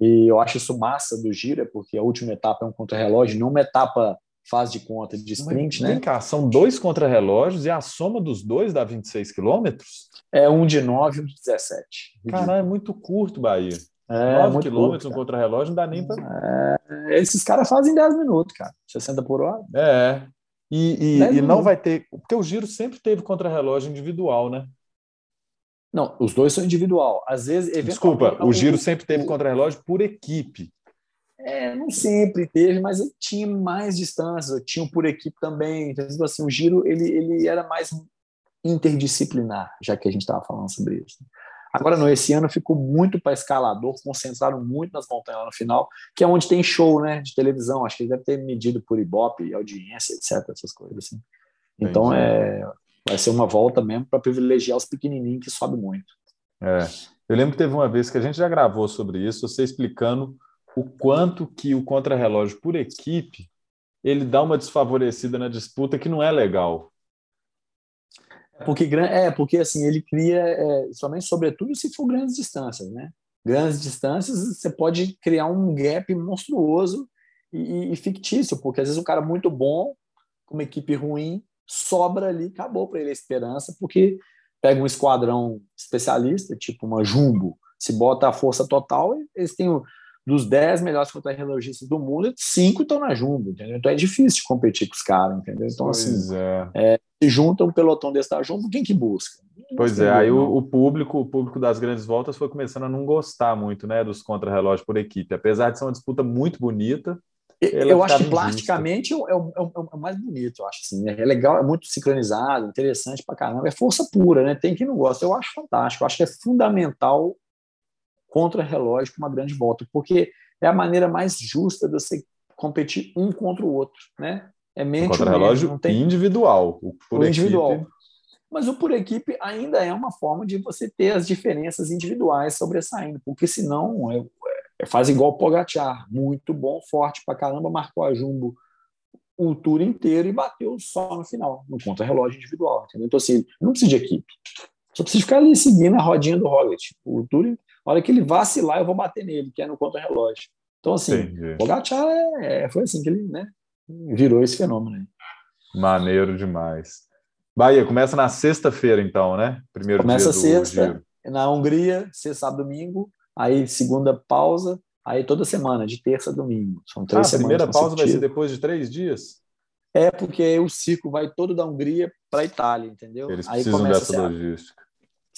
E eu acho isso massa do Gira, porque a última etapa é um contra-relógio, não uma etapa faz de conta de sprint, Mas, né? Vem cá, são dois contra-relógios e a soma dos dois dá 26 quilômetros? É um de 9 e um de 17. Caralho, é muito curto, Bahia. É, 9 quilômetros no contra-relógio não dá nem para. É, esses caras fazem 10 minutos, cara. 60 por hora. É. E, e, e não vai ter. Porque o giro sempre teve contra-relógio individual, né? Não, os dois são individual. Às vezes. Desculpa, o giro sempre teve contra-relógio por equipe. É, não sempre teve, mas tinha mais distâncias, tinha por equipe também. Então, assim, o giro ele, ele era mais interdisciplinar, já que a gente estava falando sobre isso. Agora, no esse ano ficou muito para escalador, concentraram muito nas montanhas lá no final, que é onde tem show né, de televisão. Acho que ele deve ter medido por Ibope, audiência, etc., essas coisas assim. Então, é, vai ser uma volta mesmo para privilegiar os pequenininhos que sobe muito. É. Eu lembro que teve uma vez que a gente já gravou sobre isso, você explicando o quanto que o contrarrelógio por equipe ele dá uma desfavorecida na disputa que não é legal. Porque, é, porque assim, ele cria, é, somente sobretudo se for grandes distâncias, né? Grandes distâncias, você pode criar um gap monstruoso e, e fictício, porque às vezes o cara muito bom, com uma equipe ruim, sobra ali, acabou para ele a esperança, porque pega um esquadrão especialista, tipo uma Jumbo, se bota a força total, eles têm dos 10 melhores contrarrelogistas do mundo, cinco estão na Jumbo, entendeu? Então é difícil de competir com os caras, entendeu? Então, pois assim, é. É, se junta um pelotão desse da Jumbo, quem que busca? Pois é, aí o, o, público, o público das grandes voltas foi começando a não gostar muito, né, dos contrarrelógios por equipe, apesar de ser uma disputa muito bonita. Eu acho que plasticamente é, é, é, é, o mais bonito, eu acho assim. É legal, é muito sincronizado, interessante pra caramba. É força pura, né? Tem quem não gosta. Eu acho fantástico. Eu acho que é fundamental contra-relógio com uma grande volta, porque é a maneira mais justa de você competir um contra o outro, né? É mente contra-relógio tem... individual, o por o individual. Equipe. Mas o por equipe ainda é uma forma de você ter as diferenças individuais sobressaindo, porque senão é, é, faz igual o Pogacar, muito bom, forte pra caramba, marcou a Jumbo o tour inteiro e bateu só no final, no contra-relógio individual. Entendeu? Então, assim, não precisa de equipe. Só precisa ficar ali seguindo a rodinha do Roglic. O tour a hora que ele vacilar, eu vou bater nele, que é no contra-relógio. Então, assim, Entendi. o Pogacar é, é, foi assim que ele né, virou esse fenômeno. Aí. Maneiro demais. Bahia, começa na sexta-feira, então, né? Primeiro começa dia do sexta, giro. na Hungria, sexta, sábado, domingo, aí segunda pausa, aí toda semana, de terça a domingo. São três ah, semanas. A primeira pausa vai ser depois de três dias? É, porque o ciclo vai todo da Hungria para a Itália, entendeu? Eles aí precisam dessa logística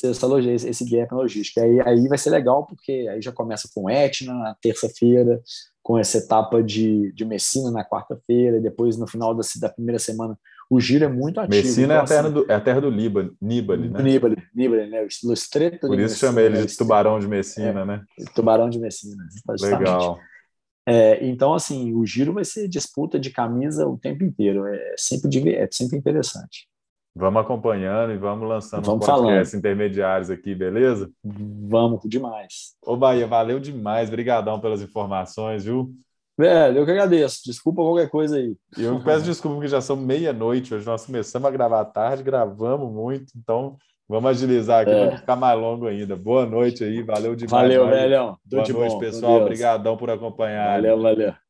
essa logística, esse gap na logística. Aí, aí vai ser legal, porque aí já começa com Etna na terça-feira, com essa etapa de, de Messina na quarta-feira, depois no final da, da primeira semana o giro é muito ativo. Messina então, é, a terra assim, do, é a terra do Líbano, Nibali, né? Nibali, Nibali, né? O estreito Por isso chama ele de né? Tubarão de Messina, é, né? Tubarão de Messina. Legal. É, então, assim, o giro vai ser disputa de camisa o tempo inteiro. É sempre, é sempre interessante. Vamos acompanhando e vamos lançando vamos podcasts intermediários aqui, beleza? Vamos, demais. Ô, Bahia, valeu demais. Obrigadão pelas informações, viu? Velho, eu que agradeço. Desculpa qualquer coisa aí. Eu peço desculpa porque já são meia-noite. Hoje nós começamos a gravar tarde, gravamos muito, então vamos agilizar aqui é. para ficar mais longo ainda. Boa noite aí, valeu demais. Valeu, velhão. Boa noite, bom, pessoal. Obrigadão por acompanhar. Valeu, valeu.